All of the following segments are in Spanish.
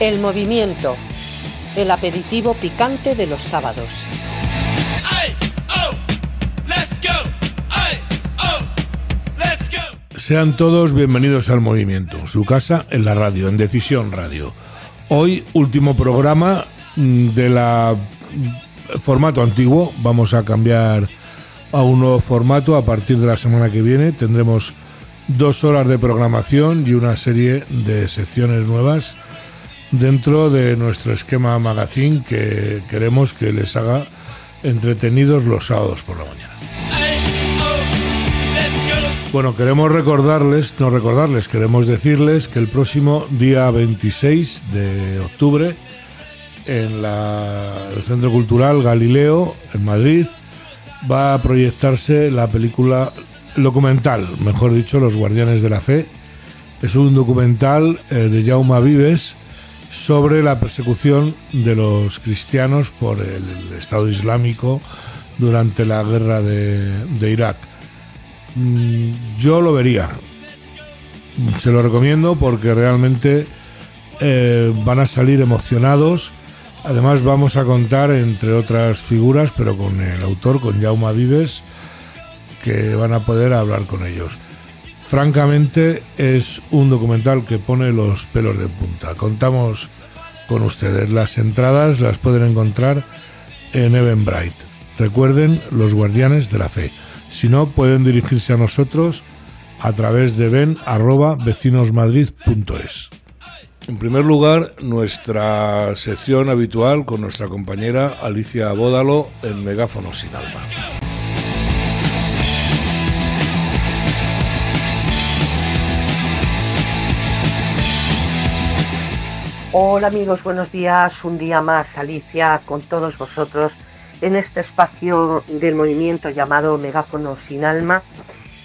El movimiento, el aperitivo picante de los sábados. Sean todos bienvenidos al movimiento, su casa en la radio, en Decisión Radio. Hoy, último programa mm, de la mm, formato antiguo, vamos a cambiar a un nuevo formato a partir de la semana que viene. Tendremos dos horas de programación y una serie de secciones nuevas dentro de nuestro esquema magazine que queremos que les haga entretenidos los sábados por la mañana. Bueno, queremos recordarles, no recordarles, queremos decirles que el próximo día 26 de octubre en el Centro Cultural Galileo, en Madrid, va a proyectarse la película documental, mejor dicho, Los Guardianes de la Fe. Es un documental eh, de Jaume Vives sobre la persecución de los cristianos por el Estado Islámico durante la guerra de Irak. Mm, yo lo vería. Se lo recomiendo porque realmente eh, van a salir emocionados. Además vamos a contar, entre otras figuras, pero con el autor, con Jaume Vives, que van a poder hablar con ellos. Francamente es un documental que pone los pelos de punta. Contamos con ustedes. Las entradas las pueden encontrar en Eventbrite. Recuerden, los guardianes de la fe. Si no, pueden dirigirse a nosotros a través de ven@vecinosmadrid.es. En primer lugar, nuestra sección habitual con nuestra compañera Alicia Bódalo en Megáfono sin alma. Hola amigos, buenos días. Un día más, Alicia, con todos vosotros en este espacio del movimiento llamado Megáfono sin alma,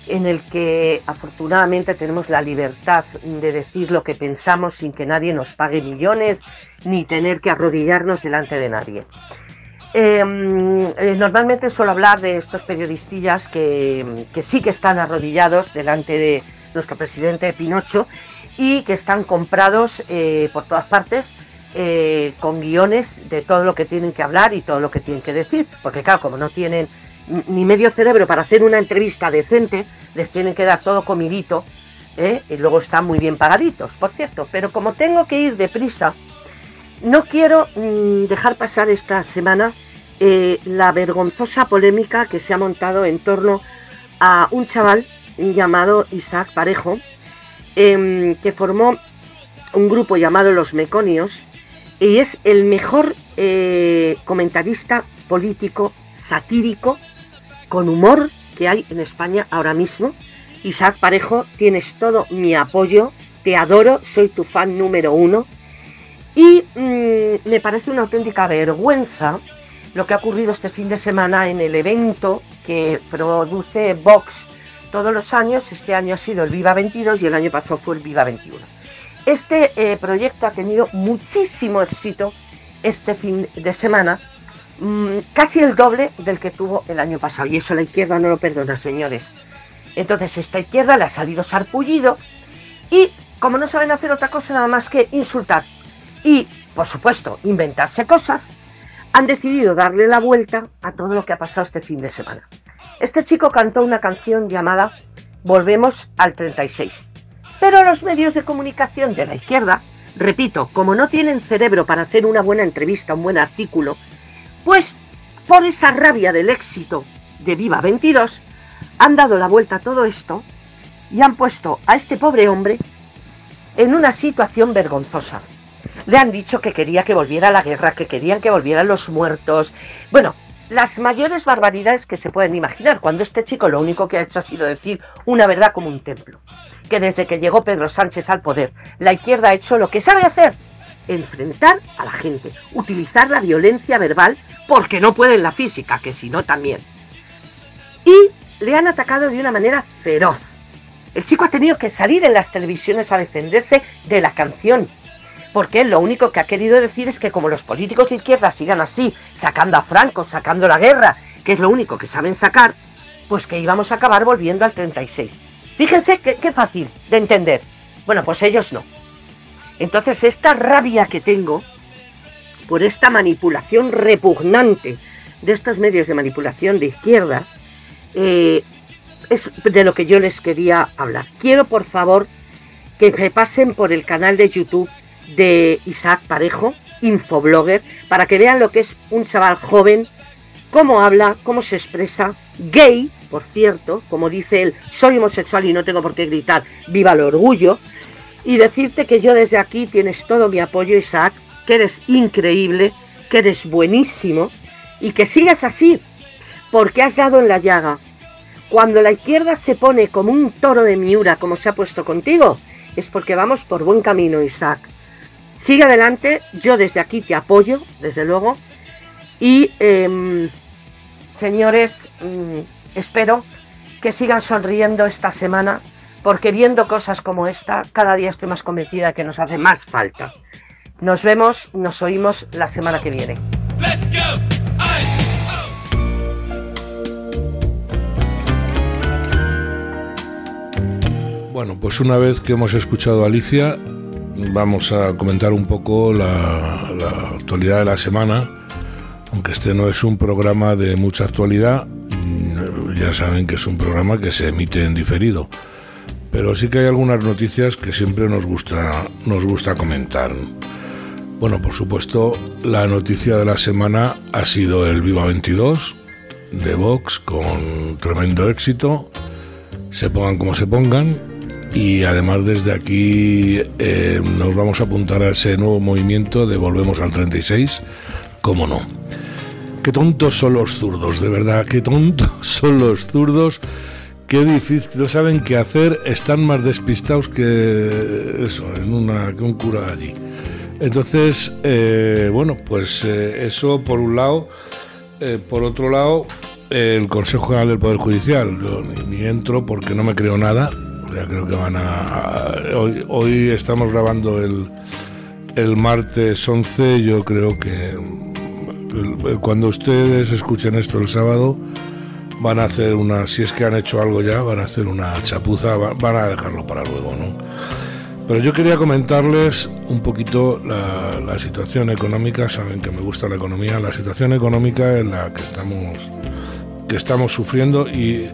en el que afortunadamente tenemos la libertad de decir lo que pensamos sin que nadie nos pague millones ni tener que arrodillarnos delante de nadie. Em, eh, normalmente suelo hablar de estos periodistas que, sí que están arrodillados delante de nuestro presidente Pinocho y que están comprados eh, por todas partes eh, con guiones de todo lo que tienen que hablar y todo lo que tienen que decir. Porque claro, como no tienen ni medio cerebro para hacer una entrevista decente, les tienen que dar todo comidito ¿eh? y luego están muy bien pagaditos, por cierto. Pero como tengo que ir deprisa, no quiero mm, dejar pasar esta semana la vergonzosa polémica que se ha montado en torno a un chaval llamado Isaac Parejo, em, que formó un grupo llamado Los Meconios, y es el mejor eh, comentarista político satírico con humor que hay en España ahora mismo. Isaac Parejo, tienes todo mi apoyo, te adoro, soy tu fan número uno. Y mm, me parece una auténtica vergüenza lo que ha ocurrido este fin de semana en el evento que produce Vox todos los años. Este año ha sido el Viva 22 y el año pasado fue el Viva 21. Este eh, proyecto ha tenido muchísimo éxito este fin de semana, mm, casi el doble del que tuvo el año pasado, y eso la izquierda no lo perdona, señores. Entonces, esta izquierda le ha salido sarpullido y, como no saben hacer otra cosa nada más que insultar y, por supuesto, inventarse cosas, han decidido darle la vuelta a todo lo que ha pasado este fin de semana. Este chico cantó una canción llamada Volvemos al 36 pero los medios de comunicación de la izquierda, repito, como no tienen cerebro para hacer una buena entrevista, un buen artículo, pues por esa rabia del éxito de Viva 22, han dado la vuelta a todo esto y han puesto a este pobre hombre en una situación vergonzosa. Le han dicho que quería que volviera la guerra, que querían que volvieran los muertos. Bueno, las mayores barbaridades que se pueden imaginar, cuando este chico lo único que ha hecho ha sido decir una verdad como un templo que desde que llegó Pedro Sánchez al poder, la izquierda ha hecho lo que sabe hacer, enfrentar a la gente, utilizar la violencia verbal, porque no puede en la física, que si no también. Y le han atacado de una manera feroz. El chico ha tenido que salir en las televisiones a defenderse de la canción, porque lo único que ha querido decir es que como los políticos de izquierda sigan así, sacando a Franco, sacando la guerra, que es lo único que saben sacar, pues que íbamos a acabar volviendo al 36. Fíjense qué, fácil de entender. Bueno, pues ellos no. Entonces, esta rabia que tengo por esta manipulación repugnante de estos medios de manipulación de izquierda, eh, es de lo que yo les quería hablar. Quiero, por favor, que me pasen por el canal de YouTube de Isaac Parejo, infoblogger, para que vean lo que es un chaval joven, cómo habla, cómo se expresa, gay, por cierto, como dice él, soy homosexual y no tengo por qué gritar, viva el orgullo, y decirte que yo desde aquí tienes todo mi apoyo, Isaac, que eres increíble, que eres buenísimo, y que sigas así, porque has dado en la llaga. Cuando la izquierda se pone como un toro de miura, como se ha puesto contigo, es porque vamos por buen camino, Isaac. Sigue adelante, yo desde aquí te apoyo, desde luego, y em, señores, mm, espero que sigan sonriendo esta semana, porque viendo cosas como esta, cada día estoy más convencida de que nos hace más falta. Nos vemos, nos oímos la semana que viene. Bueno, pues una vez que hemos escuchado a Alicia, vamos a comentar un poco la, actualidad de la semana, aunque este no es un programa de mucha actualidad, mm, ya saben que es un programa que se emite en diferido, pero sí que hay algunas noticias que siempre nos gusta, nos gusta comentar. Bueno, por supuesto, la noticia de la semana ha sido el Viva 22 de Vox con tremendo éxito, se pongan como se pongan, y además desde aquí eh, nos vamos a apuntar a ese nuevo movimiento de Volvemos al 36, cómo no. Qué tontos son los zurdos, de verdad, qué tontos son los zurdos, qué difícil, no saben qué hacer, están más despistados que eso, en una, que un cura allí. Entonces, eh, bueno, pues eh, eso por un lado, por otro lado, el Consejo General del Poder Judicial, yo ni entro porque no me creo nada, creo que van a... hoy, hoy estamos grabando el, el martes 11, yo creo que cuando ustedes escuchen esto el sábado, van a hacer una, si es que han hecho algo ya, van a hacer una chapuza, van a dejarlo para luego, ¿no? Pero yo quería comentarles un poquito la, la, situación económica, saben que me gusta la economía, la situación económica en la que estamos, que estamos sufriendo y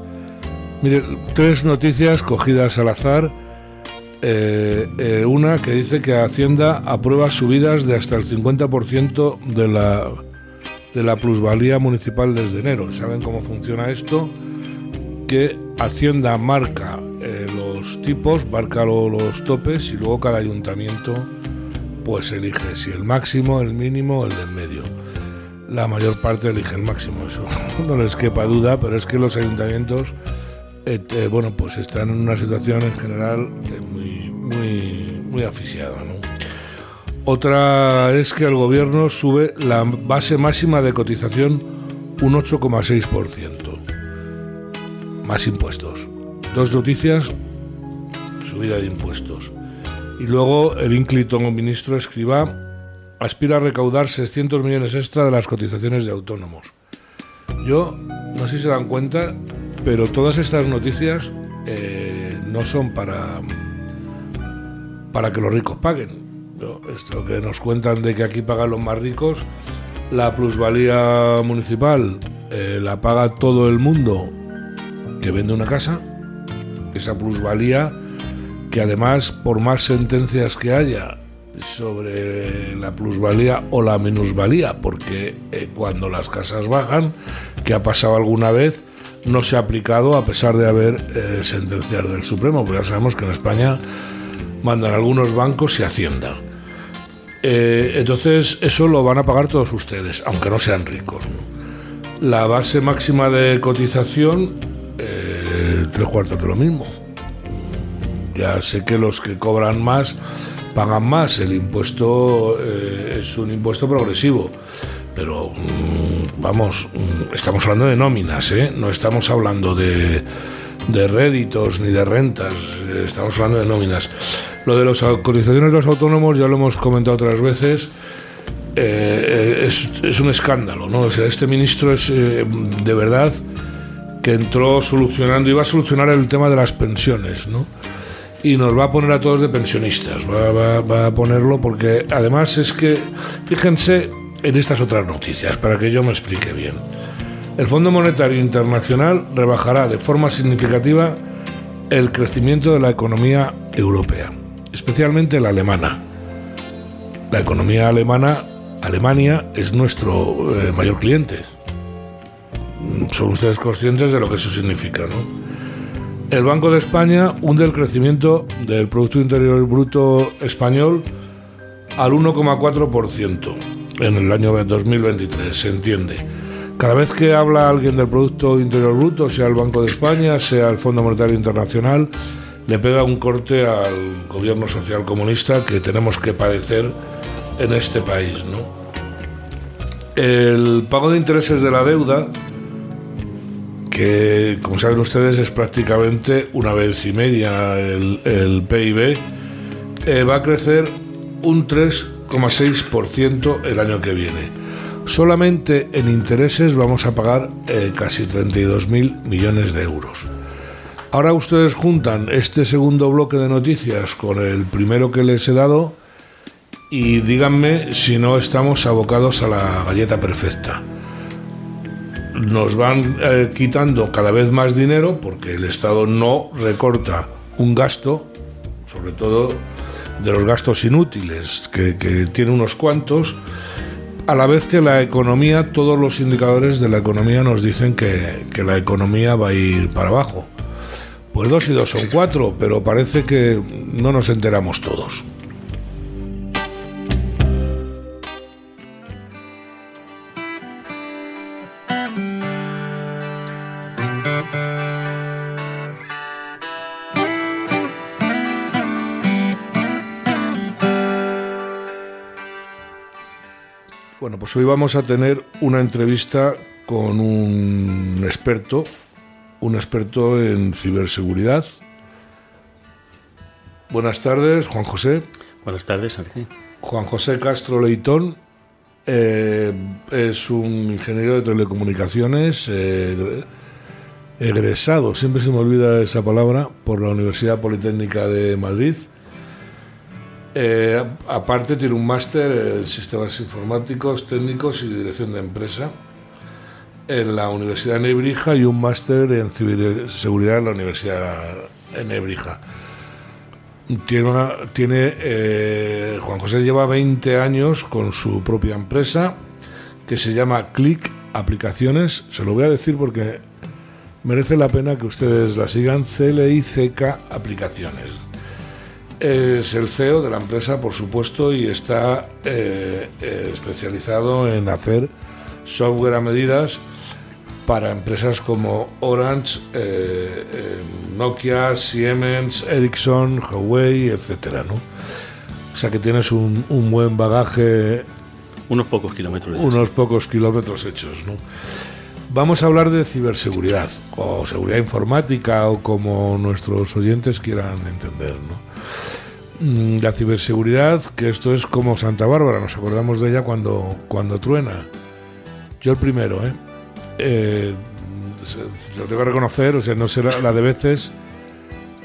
Mire, tres noticias cogidas al azar. Eh, eh, una que dice que Hacienda aprueba subidas de hasta el 50% de la, de la plusvalía municipal desde enero. ¿Saben cómo funciona esto? Que Hacienda marca eh, los tipos, marca los topes y luego cada ayuntamiento pues elige si el máximo, el mínimo o el del medio. La mayor parte elige el máximo, eso no les quepa duda, pero es que los ayuntamientos eh, bueno, pues están en una situación en general muy, muy, muy asfixiada. Otra es que el gobierno sube la base máxima de cotización un 8,6%. Más impuestos. Dos noticias, subida de impuestos. Y luego el ínclito ministro Escriba aspira a recaudar 600 millones extra de las cotizaciones de autónomos. Yo, no sé si se dan cuenta, pero todas estas noticias eh, no son para, para que los ricos paguen. Esto que nos cuentan de que aquí pagan los más ricos, la plusvalía municipal eh, la paga todo el mundo que vende una casa. Esa plusvalía que además, por más sentencias que haya sobre la plusvalía o la minusvalía, porque eh, cuando las casas bajan, que ha pasado alguna vez, no se ha aplicado a pesar de haber eh, sentencias del Supremo, porque ya sabemos que en España mandan algunos bancos y Hacienda. Eh, entonces eso lo van a pagar todos ustedes, aunque no sean ricos. La base máxima de cotización, eh, tres cuartos de lo mismo. Ya sé que los que cobran más pagan más, el impuesto es un impuesto progresivo pero mm, vamos, mm, estamos hablando de nóminas, ¿eh? no estamos hablando de, de réditos ni de rentas, estamos hablando de nóminas. Lo de las cotizaciones de los autónomos ya lo hemos comentado otras veces. Eh, es, es, un escándalo, ¿no? O sea, este ministro es eh, de verdad que entró solucionando, iba a solucionar el tema de las pensiones, ¿no? y nos va a poner a todos de pensionistas. Va, a ponerlo porque además es que, fíjense en estas otras noticias, para que yo me explique bien. El Fondo Monetario Internacional rebajará de forma significativa el crecimiento de la economía europea, especialmente la alemana. La economía alemana, Alemania, es nuestro eh, mayor cliente. Son ustedes conscientes de lo que eso significa, ¿no? El Banco de España hunde el crecimiento del Producto Interior Bruto español al 1,4% en el año 2023, se entiende. Cada vez que habla alguien del Producto Interior Bruto, sea el Banco de España, sea el Fondo Monetario Internacional, le pega un corte al gobierno social comunista que tenemos que padecer en este país. ¿no? El pago de intereses de la deuda que como saben ustedes es prácticamente una vez y media el, PIB, eh, va a crecer un 3,6% el año que viene. Solamente en intereses vamos a pagar eh, casi 32.000 millones de euros. Ahora ustedes juntan este segundo bloque de noticias con el primero que les he dado y díganme si no estamos abocados a la galleta perfecta nos van eh, quitando cada vez más dinero porque el Estado no recorta un gasto, sobre todo de los gastos inútiles, que, tiene unos cuantos, a la vez que la economía, todos los indicadores de la economía nos dicen que, que la economía va a ir para abajo. Pues dos y dos son cuatro, pero parece que no nos enteramos todos. Pues hoy vamos a tener una entrevista con un experto, un experto en ciberseguridad. Buenas tardes, Juan José. Buenas tardes, Arce. Juan José Castro Leitón eh, es un ingeniero de telecomunicaciones eh, egresado, siempre se me olvida esa palabra, por la Universidad Politécnica de Madrid eh, aparte tiene un máster en sistemas informáticos, técnicos y dirección de empresa en la Universidad de Nebrija y un máster en ciberseguridad en la Universidad de Nebrija. Tiene, tiene eh, Juan José lleva 20 años con su propia empresa que se llama Click Aplicaciones. Se lo voy a decir porque merece la pena que ustedes la sigan. CLICK Aplicaciones es el CEO de la empresa, por supuesto, y está eh, eh, especializado en hacer software a medidas para empresas como Orange, eh, Nokia, Siemens, Ericsson, Huawei, etcétera, ¿no? O sea que tienes un, buen bagaje. Unos pocos kilómetros. Unos pocos kilómetros hechos, ¿no? Vamos a hablar de ciberseguridad, o seguridad informática, o como nuestros oyentes quieran entender, ¿no? Mm, la ciberseguridad, que esto es como Santa Bárbara, nos acordamos de ella cuando, cuando truena. Yo el primero, ¿eh? eh lo tengo que reconocer, o sea, no sé la, de veces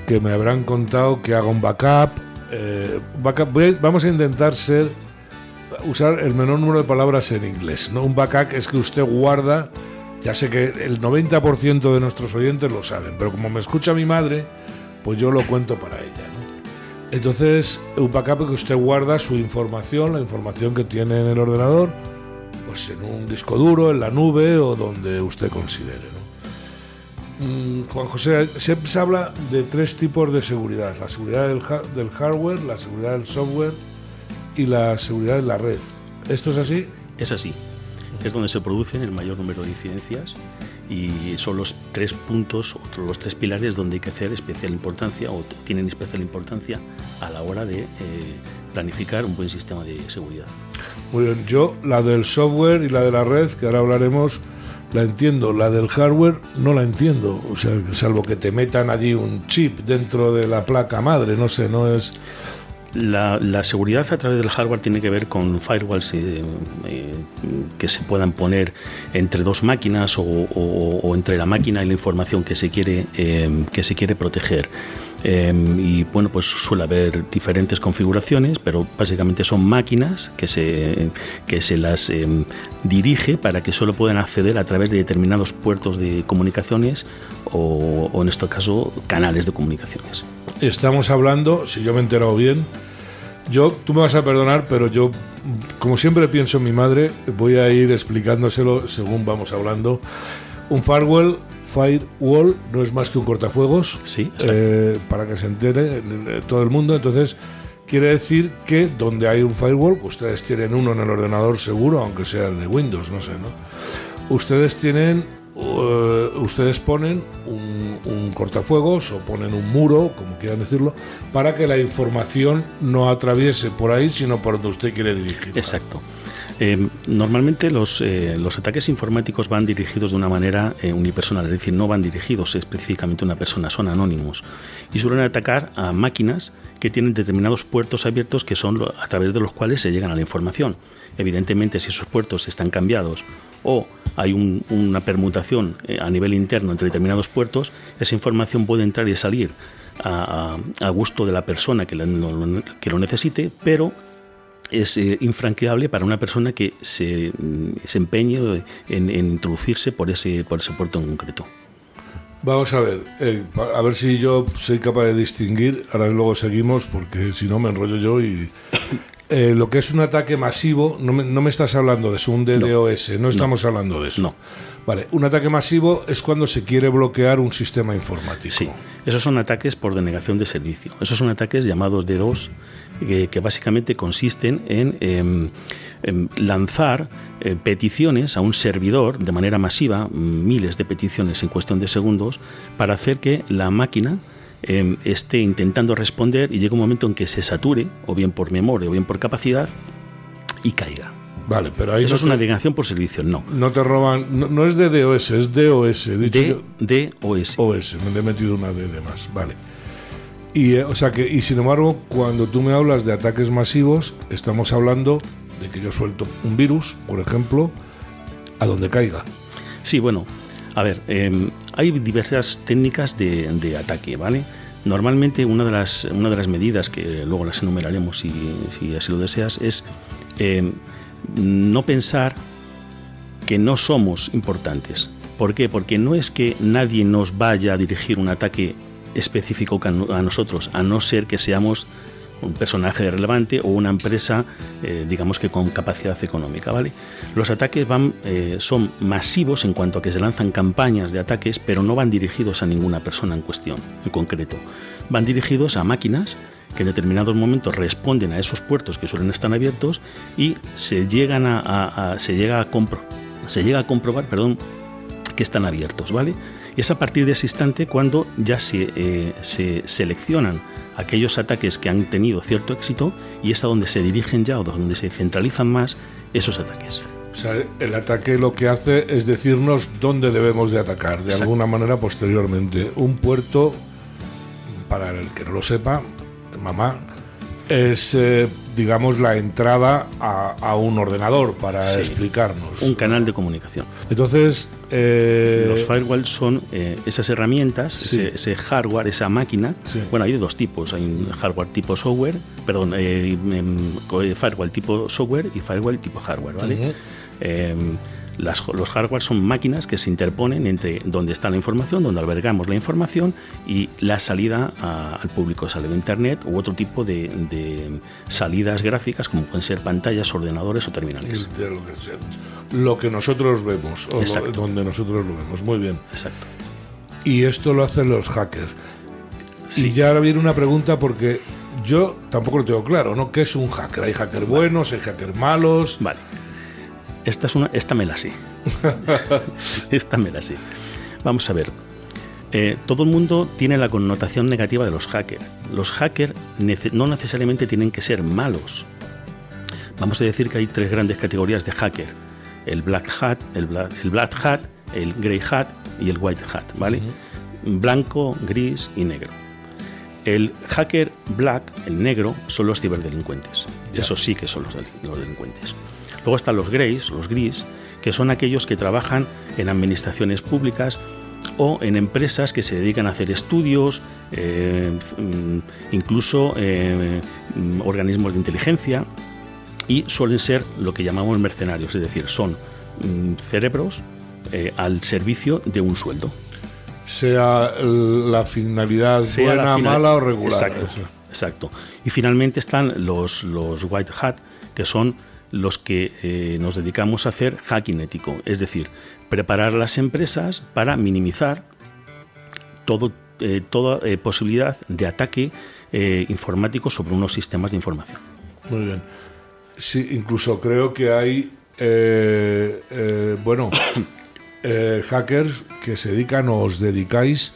que me habrán contado que haga un backup. Eh, vamos a intentar ser usar el menor número de palabras en inglés. ¿no? Un backup es que usted guarda, ya sé que el 90% de nuestros oyentes lo saben, pero como me escucha mi madre, pues yo lo cuento para ella. Entonces, un backup que usted guarda su información, la información que tiene en el ordenador, pues en un disco duro, en la nube o donde usted considere. Mm, Juan José, siempre se habla de tres tipos de seguridad, la seguridad del, del hardware, la seguridad del software y la seguridad de la red. ¿Esto es así? Es así. Es donde se producen el mayor número de incidencias y son los tres puntos, los tres pilares donde hay que hacer especial importancia o tienen especial importancia a la hora de eh, planificar un buen sistema de seguridad. Muy bien, yo la del software y la de la red, que ahora hablaremos, la entiendo. La del hardware no la entiendo, o sea, salvo que te metan allí un chip dentro de la placa madre, no sé, no es... La, seguridad a través del hardware tiene que ver con firewalls eh, eh, que se puedan poner entre dos máquinas o, entre la máquina y la información que se quiere, que se quiere proteger. Em, y bueno, pues suele haber diferentes configuraciones, pero básicamente son máquinas que se, que se las em, dirige para que solo puedan acceder a través de determinados puertos de comunicaciones o en este caso canales de comunicaciones. Estamos hablando, si yo me he enterado bien, yo, tú me vas a perdonar, pero yo, como siempre pienso en mi madre, voy a ir explicándoselo según vamos hablando. Un firewall, firewall no es más que un cortafuegos, Sí, eh, para que se entere eh, todo el mundo. Entonces, quiere decir que donde hay un firewall, ustedes tienen uno en el ordenador seguro, aunque sea el de Windows, no sé, ¿no? Ustedes tienen, eh, ustedes ponen un, cortafuegos o ponen un muro, como quieran decirlo, para que la información no atraviese por ahí, sino por donde usted quiere dirigir. Exacto. Eh, normalmente los, eh, los ataques informáticos van dirigidos de una manera eh, unipersonal, es decir, no van dirigidos específicamente a una persona, son anónimos y suelen atacar a máquinas que tienen determinados puertos abiertos que son a través de los cuales se llegan a la información. Evidentemente, si esos puertos están cambiados o hay un- una permutación eh, a nivel interno entre determinados puertos, esa información puede entrar y salir a, a- gusto de la persona que, que lo necesite, pero es eh, infranqueable para una persona que se, mm, se empeñe en, en introducirse por ese, por ese puerto en concreto. Vamos a ver, eh, a ver si yo soy capaz de distinguir. Ahora luego seguimos, porque si no me enrollo yo y. eh, lo que es un ataque masivo, no me, no me estás hablando de eso, un DDoS, no, estamos hablando de eso. No. Vale, un ataque masivo es cuando se quiere bloquear un sistema informático. Sí, esos son ataques por denegación de servicio. Esos son ataques llamados D2, que, que básicamente consisten en, em, em, lanzar eh, peticiones a un servidor de manera masiva, mm, miles de peticiones en cuestión de segundos, para hacer que la máquina em, esté intentando responder y llegue un momento en que se sature, o bien por memoria o bien por capacidad, y caiga. Vale, pero ahí Eso no, es una denegación por servicio, no. no te roban. No, no es DDoS, es DOS. he dicho D, yo- DOS. OS, me he metido una D de más, vale. Y, eh, o sea que, y sin embargo, cuando tú me hablas de ataques masivos, estamos hablando de que yo suelto un virus, por ejemplo, a donde caiga. Sí, bueno, a ver, eh, hay diversas técnicas de, de ataque, ¿vale? Normalmente una de las, una de las medidas que luego las enumeraremos si, si así lo deseas es eh, no pensar que no somos importantes. ¿Por qué? Porque no es que nadie nos vaya a dirigir un ataque específico a no- a nosotros, a no ser que seamos un personaje relevante o una empresa, eh, digamos que con capacidad económica, ¿vale? Los ataques van, eh, son masivos en cuanto a que se lanzan campañas de ataques, pero no van dirigidos a ninguna persona en cuestión, en concreto. Van dirigidos a máquinas que en determinados momentos responden a esos puertos que suelen estar abiertos y se llegan a, se llega a compro- se llega a comprobar, perdón, que están abiertos, ¿vale? Y es a partir de ese instante cuando ya se, eh, se seleccionan aquellos ataques que han tenido cierto éxito y es a donde se dirigen ya o donde se centralizan más esos ataques. O sea, el ataque lo que hace es decirnos dónde debemos de atacar, de Exacto. alguna manera posteriormente. Un puerto, para el que no lo sepa, mamá, es, eh, digamos, la entrada a, a un ordenador para Sí. explicarnos. Un canal de comunicación. Entonces, eh, Los firewalls son eh, esas herramientas, Sí. ese, ese hardware, esa máquina. Sí. Bueno, hay de dos tipos. Hay un hardware tipo software, perdón, eh, em, eh, firewall tipo software y firewall tipo hardware, ¿vale? Em, las- los hardware son máquinas que se interponen entre donde está la información, donde albergamos la información y la salida a- al público, sale de Internet u otro tipo de, de salidas gráficas como pueden ser pantallas, ordenadores o terminales. de lo, que sea. Lo que nosotros vemos, o lo- donde nosotros lo vemos. Muy bien. Exacto. Y esto lo hacen los hackers. Sí. Y ya ahora viene una pregunta porque yo tampoco lo tengo claro, ¿no? ¿Qué es un hacker? ¿Hay hackers buenos, hay hackers malos? Vale. Esta, es una, esta me la sé. esta me la sé. Vamos a ver. Eh, todo el mundo tiene la connotación negativa de los hackers. Los hackers nece- no necesariamente tienen que ser malos. Vamos a decir que hay tres grandes categorías de hacker. El black hat, el black, el black hat, el grey hat y el white hat, ¿vale? Blanco, gris y negro. El hacker black, el negro, son los ciberdelincuentes. Eso sí que son los delincuentes. Luego están los greys, los gris, que son aquellos que trabajan en administraciones públicas o en empresas que se dedican a hacer estudios, eh, mm, incluso eh, organismos de inteligencia, y suelen ser lo que llamamos mercenarios, es decir, son mm, cerebros eh, al servicio de un sueldo. Sea la finalidad buena, mala o regular. Exacto, exacto. Y finalmente están los, los white hat, que son los que nos dedicamos a hacer hacking ético, es decir, preparar las empresas para minimizar todo, eh, toda eh, posibilidad de ataque eh, informático sobre unos sistemas de información. Muy bien. Sí, incluso creo que hay, bueno, hackers que se dedican o os dedicáis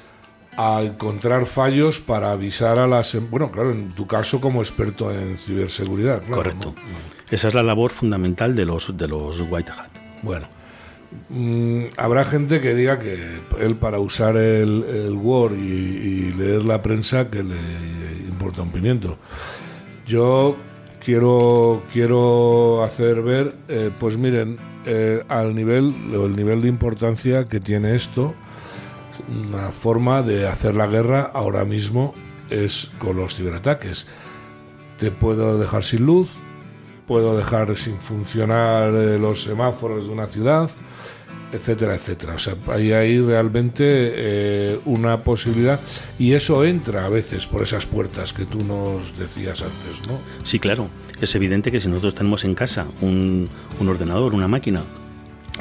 a encontrar fallos para avisar a las... Em-, bueno, claro, en tu caso como experto en ciberseguridad. Correcto. Esa es la labor fundamental de los, de los White Hat. Bueno. Mm, habrá gente que diga que él para usar el, Word y, leer la prensa que le importa un pimiento. Yo quiero quiero hacer ver, eh, pues miren, eh, al nivel el nivel de importancia que tiene esto, una forma de hacer la guerra ahora mismo es con los ciberataques. Te puedo dejar sin luz, puedo dejar sin funcionar eh, los semáforos de una ciudad, etcétera, etcétera. O sea, hay ahí realmente eh, una posibilidad y eso entra a veces por esas puertas que tú nos decías antes, ¿no? Sí, claro. Es evidente que si nosotros tenemos en casa un, ordenador, una máquina,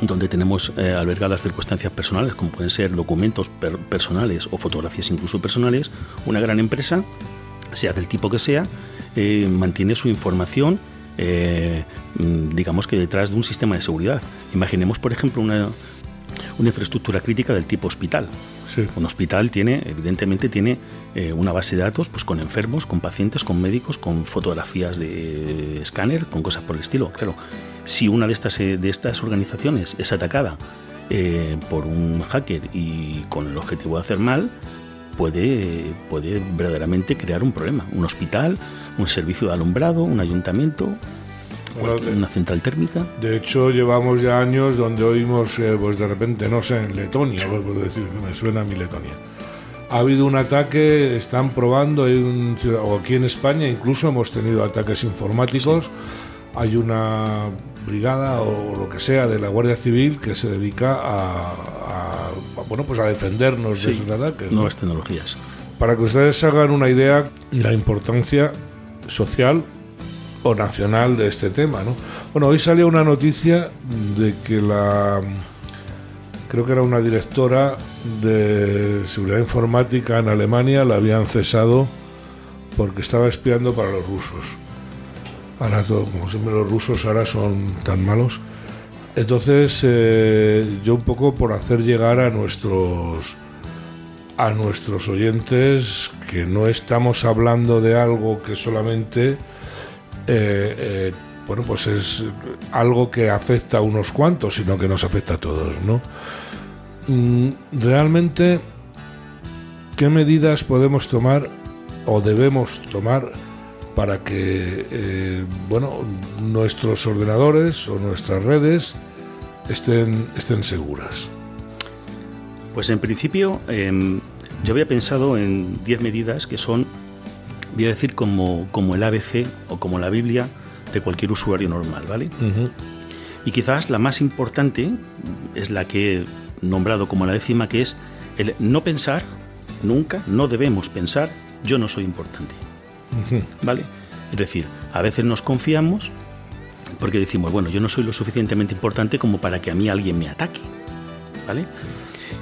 donde tenemos eh, albergadas circunstancias personales, como pueden ser documentos personales o fotografías incluso personales, una gran empresa, sea del tipo que sea, eh, mantiene su información eh, mm, digamos que detrás de un sistema de seguridad. Imaginemos, por ejemplo, una, una infraestructura crítica del tipo hospital. Un hospital tiene, evidentemente, tiene eh, una base de datos pues, con enfermos, con pacientes, con médicos, con fotografías de escáner, con cosas por el estilo. Claro, si una de estas, eh, de estas organizaciones es atacada por un hacker y con el objetivo de hacer mal, puede, puede verdaderamente crear un problema. Un hospital, un servicio de alumbrado, un ayuntamiento, una central térmica. De hecho, llevamos ya años donde oímos, eh, pues de repente, no sé, en Letonia, puedo decir que me suena a mi Letonia. Ha habido un ataque, están probando, o aquí en España incluso hemos tenido ataques informáticos. Hay una brigada o lo que sea de la Guardia Civil que se dedica a, bueno, pues a defendernos de esos ataques. Nuevas tecnologías. Para que ustedes hagan una idea de la importancia social o nacional de este tema, ¿no? Bueno, hoy salió una noticia de que la creo que era una directora de seguridad informática en Alemania la habían cesado porque estaba espiando para los rusos. Ahora todo, como siempre los rusos ahora son tan malos. Entonces, eh, yo un poco por hacer llegar a nuestros a nuestros oyentes que no estamos hablando de algo que solamente eh, eh, bueno pues es algo que afecta a unos cuantos, sino que nos afecta a todos, ¿no? Mm, realmente, ¿qué medidas podemos tomar o debemos tomar para que bueno nuestros ordenadores o nuestras redes estén, estén seguras? Pues en principio em, yo había pensado en 10 medidas que son, voy a decir, como, como el ABC o como la Biblia de cualquier usuario normal, ¿vale? Y quizás la más importante es la que he nombrado como la décima, que es el no pensar, nunca, no debemos pensar, yo no soy importante. ¿Vale? Es decir, a veces nos confiamos porque decimos, bueno, yo no soy lo suficientemente importante como para que a mí alguien me ataque. ¿Vale?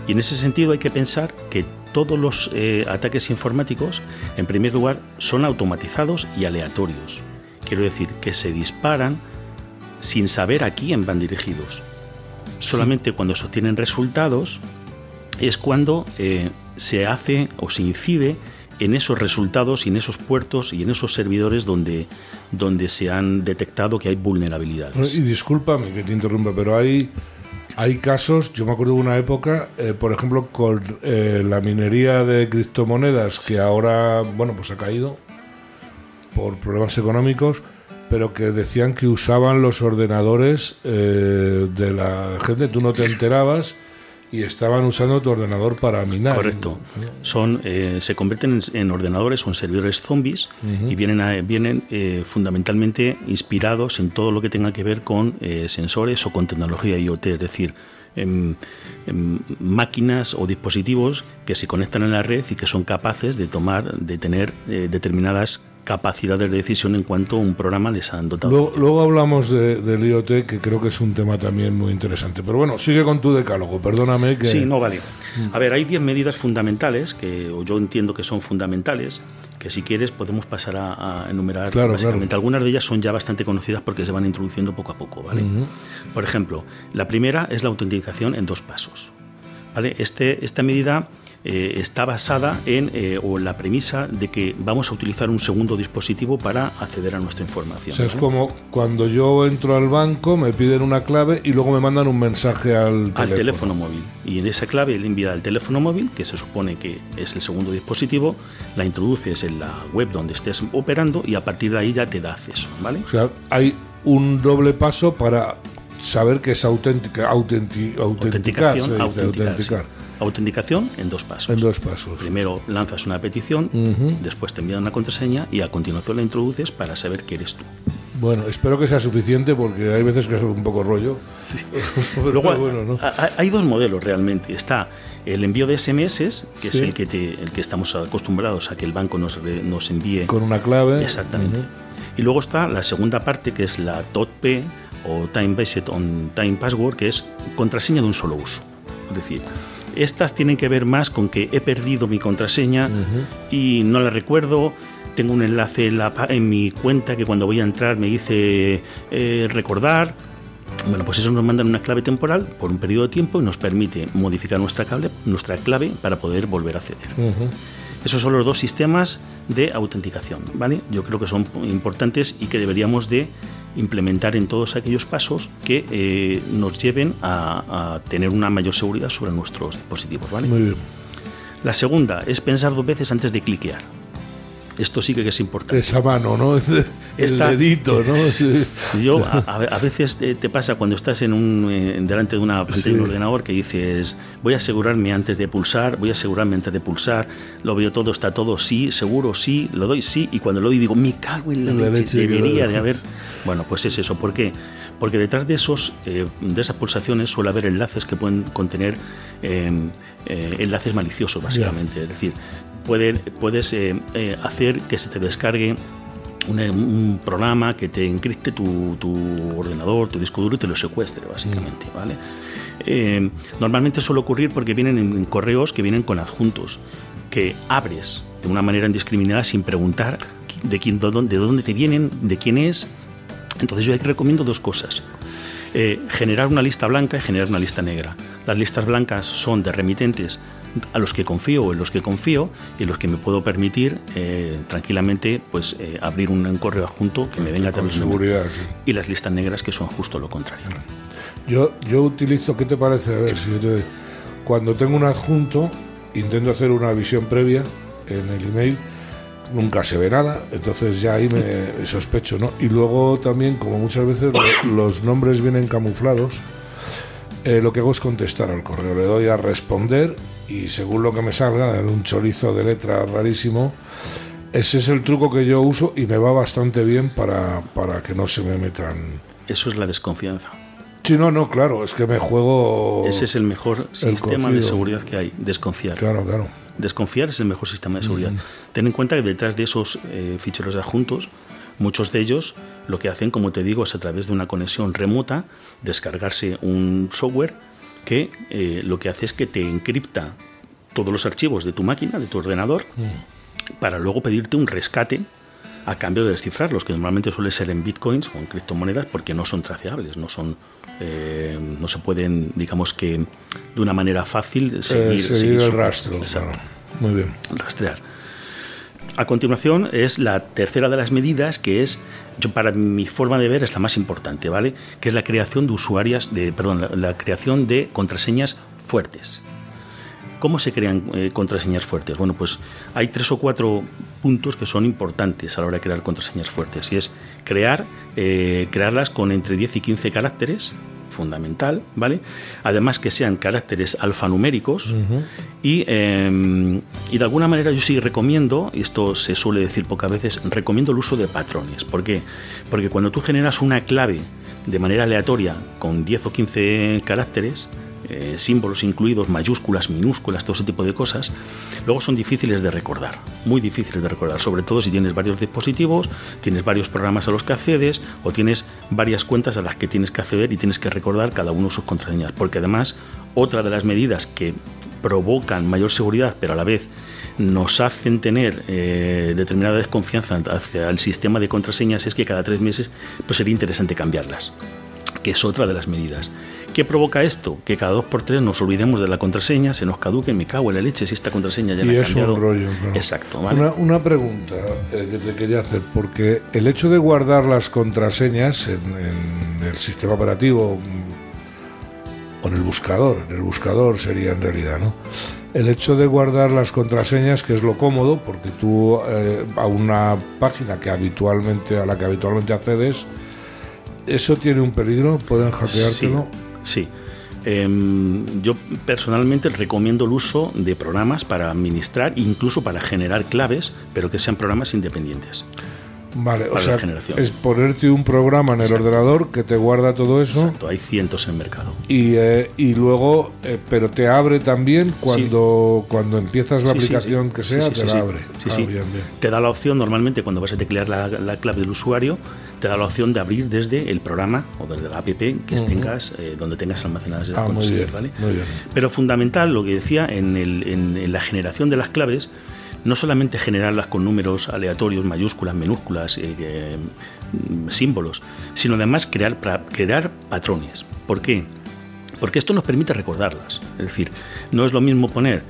Y en ese sentido hay que pensar que todos los eh, ataques informáticos, en primer lugar, son automatizados y aleatorios. Quiero decir, que se disparan sin saber a quién van dirigidos. Solamente cuando se obtienen resultados es cuando eh, se hace o se incide en esos resultados y en esos puertos y en esos servidores donde, donde se han detectado que hay vulnerabilidades. Y discúlpame que te interrumpa, pero hay, hay casos, yo me acuerdo de una época, eh, por ejemplo, con eh, la minería de criptomonedas, que ahora, bueno, pues ha caído por problemas económicos, pero que decían que usaban los ordenadores eh, de la gente, tú no te enterabas y estaban usando tu ordenador para minar. Correcto. Son, eh, se convierten en, ordenadores o en servidores zombies y vienen, vienen eh, fundamentalmente inspirados en todo lo que tenga que ver con eh, sensores o con tecnología IoT, es decir, en, máquinas o dispositivos que se conectan a la red y que son capaces de tomar, de tener determinadas capacidades de decisión en cuanto a un programa les han dotado. Luego, hablamos de, del IoT, que creo que es un tema también muy interesante. Pero bueno, sigue con tu decálogo, perdóname que... Sí, no, vale. A ver, hay 10 medidas fundamentales, que yo entiendo que son fundamentales, que si quieres podemos pasar a, enumerar claro, básicamente. Algunas de ellas son ya bastante conocidas porque se van introduciendo poco a poco, ¿vale? Por ejemplo, la primera es la autenticación en dos pasos. ¿Vale? Este, esta medida eh, está basada en eh, o la premisa de que vamos a utilizar un segundo dispositivo para acceder a nuestra información. O sea, es como cuando yo entro al banco, me piden una clave y luego me mandan un mensaje al teléfono. Al teléfono móvil. Y en esa clave le envía al teléfono móvil, que se supone que es el segundo dispositivo, la introduces en la web donde estés operando y a partir de ahí ya te da acceso. ¿vale? O sea, hay un doble paso para saber que es auténtica, autenticar, autenticar. Autenticación en dos pasos. En dos pasos. Primero lanzas una petición, después te envían una contraseña y a continuación la introduces para saber que eres tú. Bueno, espero que sea suficiente porque hay veces que es un poco rollo. Luego, hay dos modelos realmente. Está el envío de SMS, que es el que, el que estamos acostumbrados a que el banco nos, nos envíe. Con una clave. Exactamente. Y luego está la segunda parte, que es la TOTP o Time Based on Time Password, que es contraseña de un solo uso. Es decir, estas tienen que ver más con que he perdido mi contraseña y no la recuerdo. Tengo un enlace en, mi cuenta que cuando voy a entrar me dice eh, recordar. Bueno, pues eso nos manda una clave temporal por un periodo de tiempo y nos permite modificar nuestra clave, nuestra clave para poder volver a acceder. Esos son los dos sistemas de autenticación, ¿vale? Yo creo que son importantes y que deberíamos de implementar en todos aquellos pasos que eh, nos lleven a, tener una mayor seguridad sobre nuestros dispositivos. ¿vale? Muy bien. La segunda es pensar dos veces antes de cliquear. Esto sí que es importante. Esa mano, ¿no? El dedito, ¿no? Yo, a, veces te, pasa cuando estás en un, eh, delante de una pantalla de un ordenador que dices, voy a asegurarme antes de pulsar, voy a asegurarme antes de pulsar, lo veo todo, está todo, sí, seguro, sí, lo doy, sí, y cuando lo doy digo, me cago en la, leche, debería de haber... Bueno, pues es eso, ¿por qué? Porque detrás de, esos, eh, de esas pulsaciones suele haber enlaces que pueden contener em, eh, enlaces maliciosos, básicamente. Es decir, puedes hacer que se te descargue un, programa que te encripte tu, ordenador, tu disco duro y te lo secuestre, básicamente. Mm. ¿vale? Eh, normalmente suele ocurrir porque vienen en, correos que vienen con adjuntos, que abres de una manera indiscriminada sin preguntar de, quién, de dónde te vienen, de quién es. Entonces yo recomiendo dos cosas. Eh, generar una lista blanca y generar una lista negra. Las listas blancas son de remitentes a los que confío o en los que confío y en los que me puedo permitir eh, tranquilamente pues eh, abrir un, correo adjunto que me venga también seguridad y las listas negras que son justo lo contrario. Yo yo utilizo qué te parece a ver si cuando tengo un adjunto intento hacer una visión previa en el email nunca se ve nada, entonces ya ahí me sospecho, ¿no? Y luego también, como muchas veces los nombres vienen camuflados, eh, lo que hago es contestar al correo, le doy a responder y según lo que me salga, en un chorizo de letra rarísimo, ese es el truco que yo uso y me va bastante bien para, para que no se me metan. Eso es la desconfianza. Sí, no, no, claro, es que me juego. Ese es el mejor sistema de seguridad que hay, desconfiar. Claro, claro. Desconfiar es el mejor sistema de seguridad. Mm. Ten en cuenta que detrás de esos eh, ficheros adjuntos Muchos de ellos lo que hacen, como te digo, es a través de una conexión remota descargarse un software que eh, lo que hace es que te encripta todos los archivos de tu máquina, de tu ordenador, mm. para luego pedirte un rescate a cambio de descifrarlos, que normalmente suele ser en bitcoins o en criptomonedas porque no son traceables, no son eh, no se pueden, digamos que de una manera fácil seguir, eh, seguir, el rastro. Muy bien. Rastrear. A continuación es la tercera de las medidas que es, yo para mi forma de ver es la más importante, ¿vale? Que es la creación de usuarias, de, perdón, la, creación de contraseñas fuertes. ¿Cómo se crean eh, contraseñas fuertes? Bueno, pues hay tres o cuatro puntos que son importantes a la hora de crear contraseñas fuertes. Y es crear, eh, crearlas con entre 10 y 15 caracteres, fundamental, ¿vale? Además que sean caracteres alfanuméricos y, em, y de alguna manera yo sí recomiendo, y esto se suele decir pocas veces, recomiendo el uso de patrones. ¿Por qué? Porque cuando tú generas una clave de manera aleatoria con 10 o 15 caracteres, eh, símbolos incluidos, mayúsculas, minúsculas, todo ese tipo de cosas, luego son difíciles de recordar, muy difíciles de recordar, sobre todo si tienes varios dispositivos, tienes varios programas a los que accedes o tienes varias cuentas a las que tienes que acceder y tienes que recordar cada uno sus contraseñas, porque además otra de las medidas que provocan mayor seguridad, pero a la vez nos hacen tener eh, determinada desconfianza hacia el sistema de contraseñas es que cada tres meses pues sería interesante cambiarlas, que es otra de las medidas. ¿Qué provoca esto? Que cada dos por tres nos olvidemos de la contraseña, se nos caduque, me cago en la leche si esta contraseña ya y la es cambiado. un rollo. Exacto. Una, pregunta eh, que te quería hacer, porque el hecho de guardar las contraseñas en, el sistema operativo mm, o en el buscador, en el buscador sería en realidad, ¿no? El hecho de guardar las contraseñas, que es lo cómodo, porque tú eh, a una página que habitualmente a la que habitualmente accedes, eso tiene un peligro, pueden hackeártelo. Sí. Em, yo personalmente recomiendo el uso de programas para administrar, incluso para generar claves, pero que sean programas independientes. Vale, o sea, es ponerte un programa en el ordenador que te guarda todo eso. Exacto, hay cientos en mercado. Y, eh, y luego, eh, pero te abre también cuando, cuando empiezas la aplicación que sea, te la abre. Sí, sí. Ah, te da la opción normalmente cuando vas a teclear la, la clave del usuario te da la opción de abrir desde el programa o desde la app que tengas, eh, donde tengas almacenadas las ah, muy bien, ¿vale? Pero fundamental, lo que decía, en, el, en, la generación de las claves, no solamente generarlas con números aleatorios, mayúsculas, minúsculas, eh, eh, símbolos, sino además crear, crear patrones. ¿Por qué? Porque esto nos permite recordarlas. Es decir, no es lo mismo poner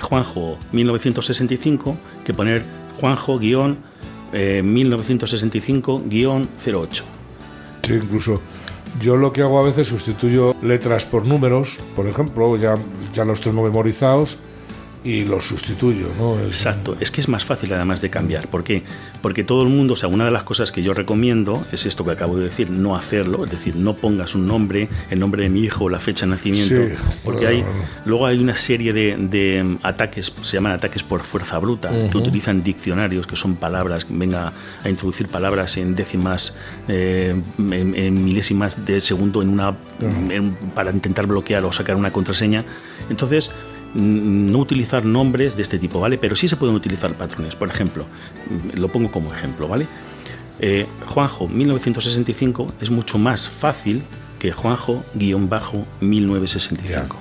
Juanjo 1965 que poner Juanjo guion 1965-08. Sí, incluso yo lo que hago a veces sustituyo letras por números, por ejemplo, ya, ya los tengo memorizados y los sustituyo. ¿no? Exacto, es que es más fácil además de cambiar. ¿Por qué? Porque todo el mundo, o sea, una de las cosas que yo recomiendo es esto que acabo de decir, no hacerlo, es decir, no pongas un nombre, el nombre de mi hijo, la fecha de nacimiento, porque hay, luego hay una serie de, ataques, se llaman ataques por fuerza bruta, que utilizan diccionarios, que son palabras, que venga a introducir palabras en décimas, eh, en, milésimas de segundo en una, para intentar bloquear o sacar una contraseña. Entonces, no utilizar nombres de este tipo, ¿vale? Pero sí se pueden utilizar patrones. Por ejemplo, lo pongo como ejemplo, ¿vale? Eh, Juanjo 1965 es mucho más fácil que Juanjo-1965.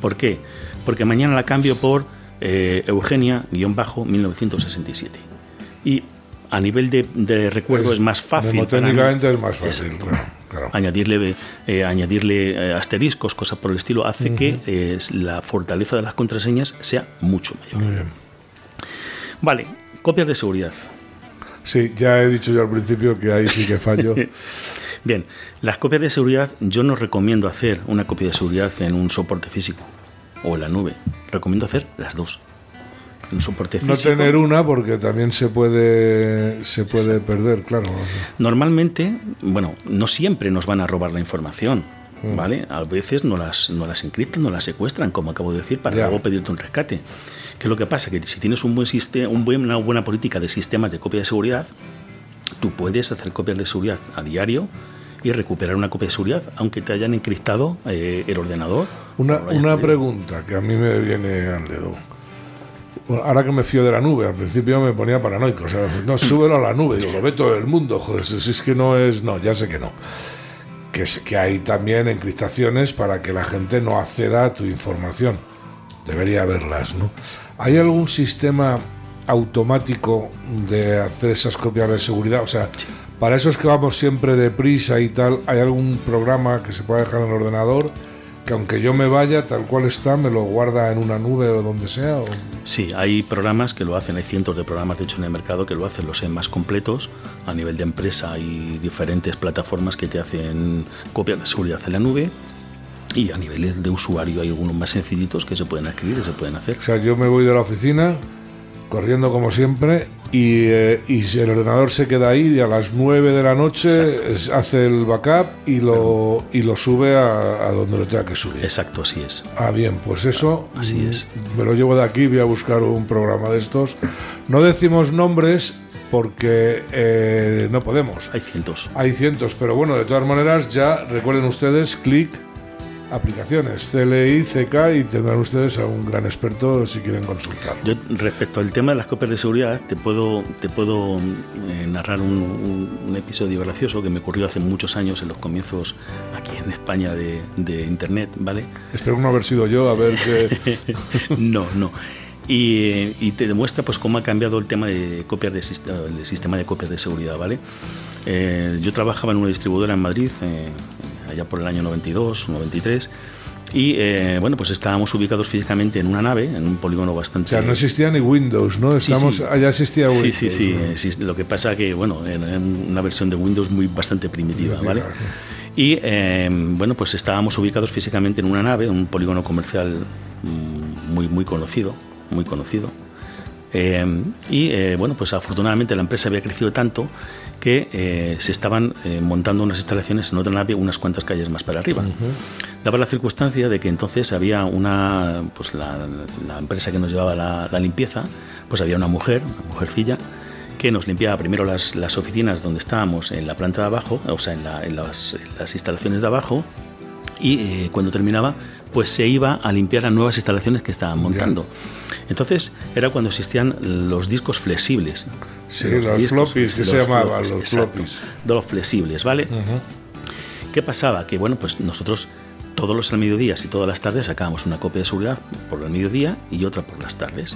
¿Por qué? Porque mañana la cambio por eh, Eugenia-1967. Y a nivel de, recuerdo es, más fácil. Técnicamente es más fácil, claro. Añadirle, eh, añadirle eh, asteriscos, cosas por el estilo, hace que eh, la fortaleza de las contraseñas sea mucho mayor. Muy bien. Vale, copias de seguridad. Sí, ya he dicho yo al principio que ahí sí que fallo. bien, las copias de seguridad, yo no recomiendo hacer una copia de seguridad en un soporte físico o en la nube. Recomiendo hacer las dos un soporte No tener una porque también se puede, se puede perder, claro. Normalmente, bueno, no siempre nos van a robar la información. Mm. ¿Vale? A veces no las, no las encriptan, no las secuestran, como acabo de decir, para luego pedirte un rescate. ¿Qué es lo que pasa? Que si tienes un buen sistema, un buen, una buena política de sistemas de copia de seguridad, tú puedes hacer copias de seguridad a diario y recuperar una copia de seguridad, aunque te hayan encriptado eh, el ordenador. Una, una pregunta que a mí me viene al dedo ahora que me fío de la nube, al principio me ponía paranoico, o sea, no, súbelo a la nube, digo, lo ve todo el mundo, joder, si es que no es, no, ya sé que no. Que, es, que hay también encriptaciones para que la gente no acceda a tu información. Debería haberlas, ¿no? ¿Hay algún sistema automático de hacer esas copias de seguridad? O sea, para esos que vamos siempre deprisa y tal, ¿hay algún programa que se pueda dejar en el ordenador? Que aunque yo me vaya tal cual está, me lo guarda en una nube o donde sea. Sí, hay programas que lo hacen, hay cientos de programas de hecho en el mercado que lo hacen, los más completos a nivel de empresa y diferentes plataformas que te hacen copias de seguridad en la nube. Y a nivel de usuario hay algunos más sencillitos que se pueden adquirir y se pueden hacer. O sea, yo me voy de la oficina corriendo como siempre y, eh, y si el ordenador se queda ahí y a las 9 de la noche hace el backup y lo, y lo sube a, a donde lo tenga que subir. Exacto, así es. Ah, bien, pues eso Así es. me lo llevo de aquí, voy a buscar un programa de estos. No decimos nombres porque eh, no podemos. Hay cientos. Hay cientos, pero bueno, de todas maneras ya recuerden ustedes, clic, aplicaciones, CLI, CK y tendrán ustedes a un gran experto si quieren consultarlo. Yo respecto al tema de las copias de seguridad, te puedo, te puedo eh, narrar un, un- un episodio gracioso que me ocurrió hace muchos años en los comienzos aquí en España de, de Internet, ¿vale? Espero no haber sido yo, a ver qué... no, no. Y, eh, y te demuestra pues cómo ha cambiado el tema de copias de el sistema de copias de seguridad, ¿vale? Eh, yo trabajaba en una distribuidora en Madrid, eh, allá por el año 92, 93, y eh, bueno, pues estábamos ubicados físicamente en una nave, en un polígono O bastante... sea, no existía ni Windows, ¿no? Sí, Estamos, sí. Allá existía Sí, Windows. sí, sí, ¿no? eh, sí, Lo que pasa que, bueno, era una versión de Windows muy bastante primitiva, ¿vale? Y eh, bueno, pues estábamos ubicados físicamente en una nave, un polígono comercial mm, muy, muy conocido, muy conocido. Eh, y eh, bueno, pues afortunadamente la empresa había crecido tanto que eh, se estaban eh, montando unas instalaciones en otra nave unas cuantas calles más para arriba. Daba la circunstancia de que entonces había una, pues la, la empresa que nos llevaba la, la limpieza, pues había una mujer, una mujercilla, que nos limpiaba primero las, las oficinas donde estábamos en la planta de abajo, o sea, en, la- en las, en las instalaciones de abajo, y eh, cuando terminaba, pues se iba a limpiar las nuevas instalaciones que estaban montando. Entonces era cuando existían los discos flexibles. Sí, los floppies, que se llamaban, los exacto, floppies. de los flexibles, ¿vale? Ujú. ¿Qué pasaba? Que bueno, pues nosotros todos los al mediodía y todas las tardes sacábamos una copia de seguridad por el mediodía y otra por las tardes.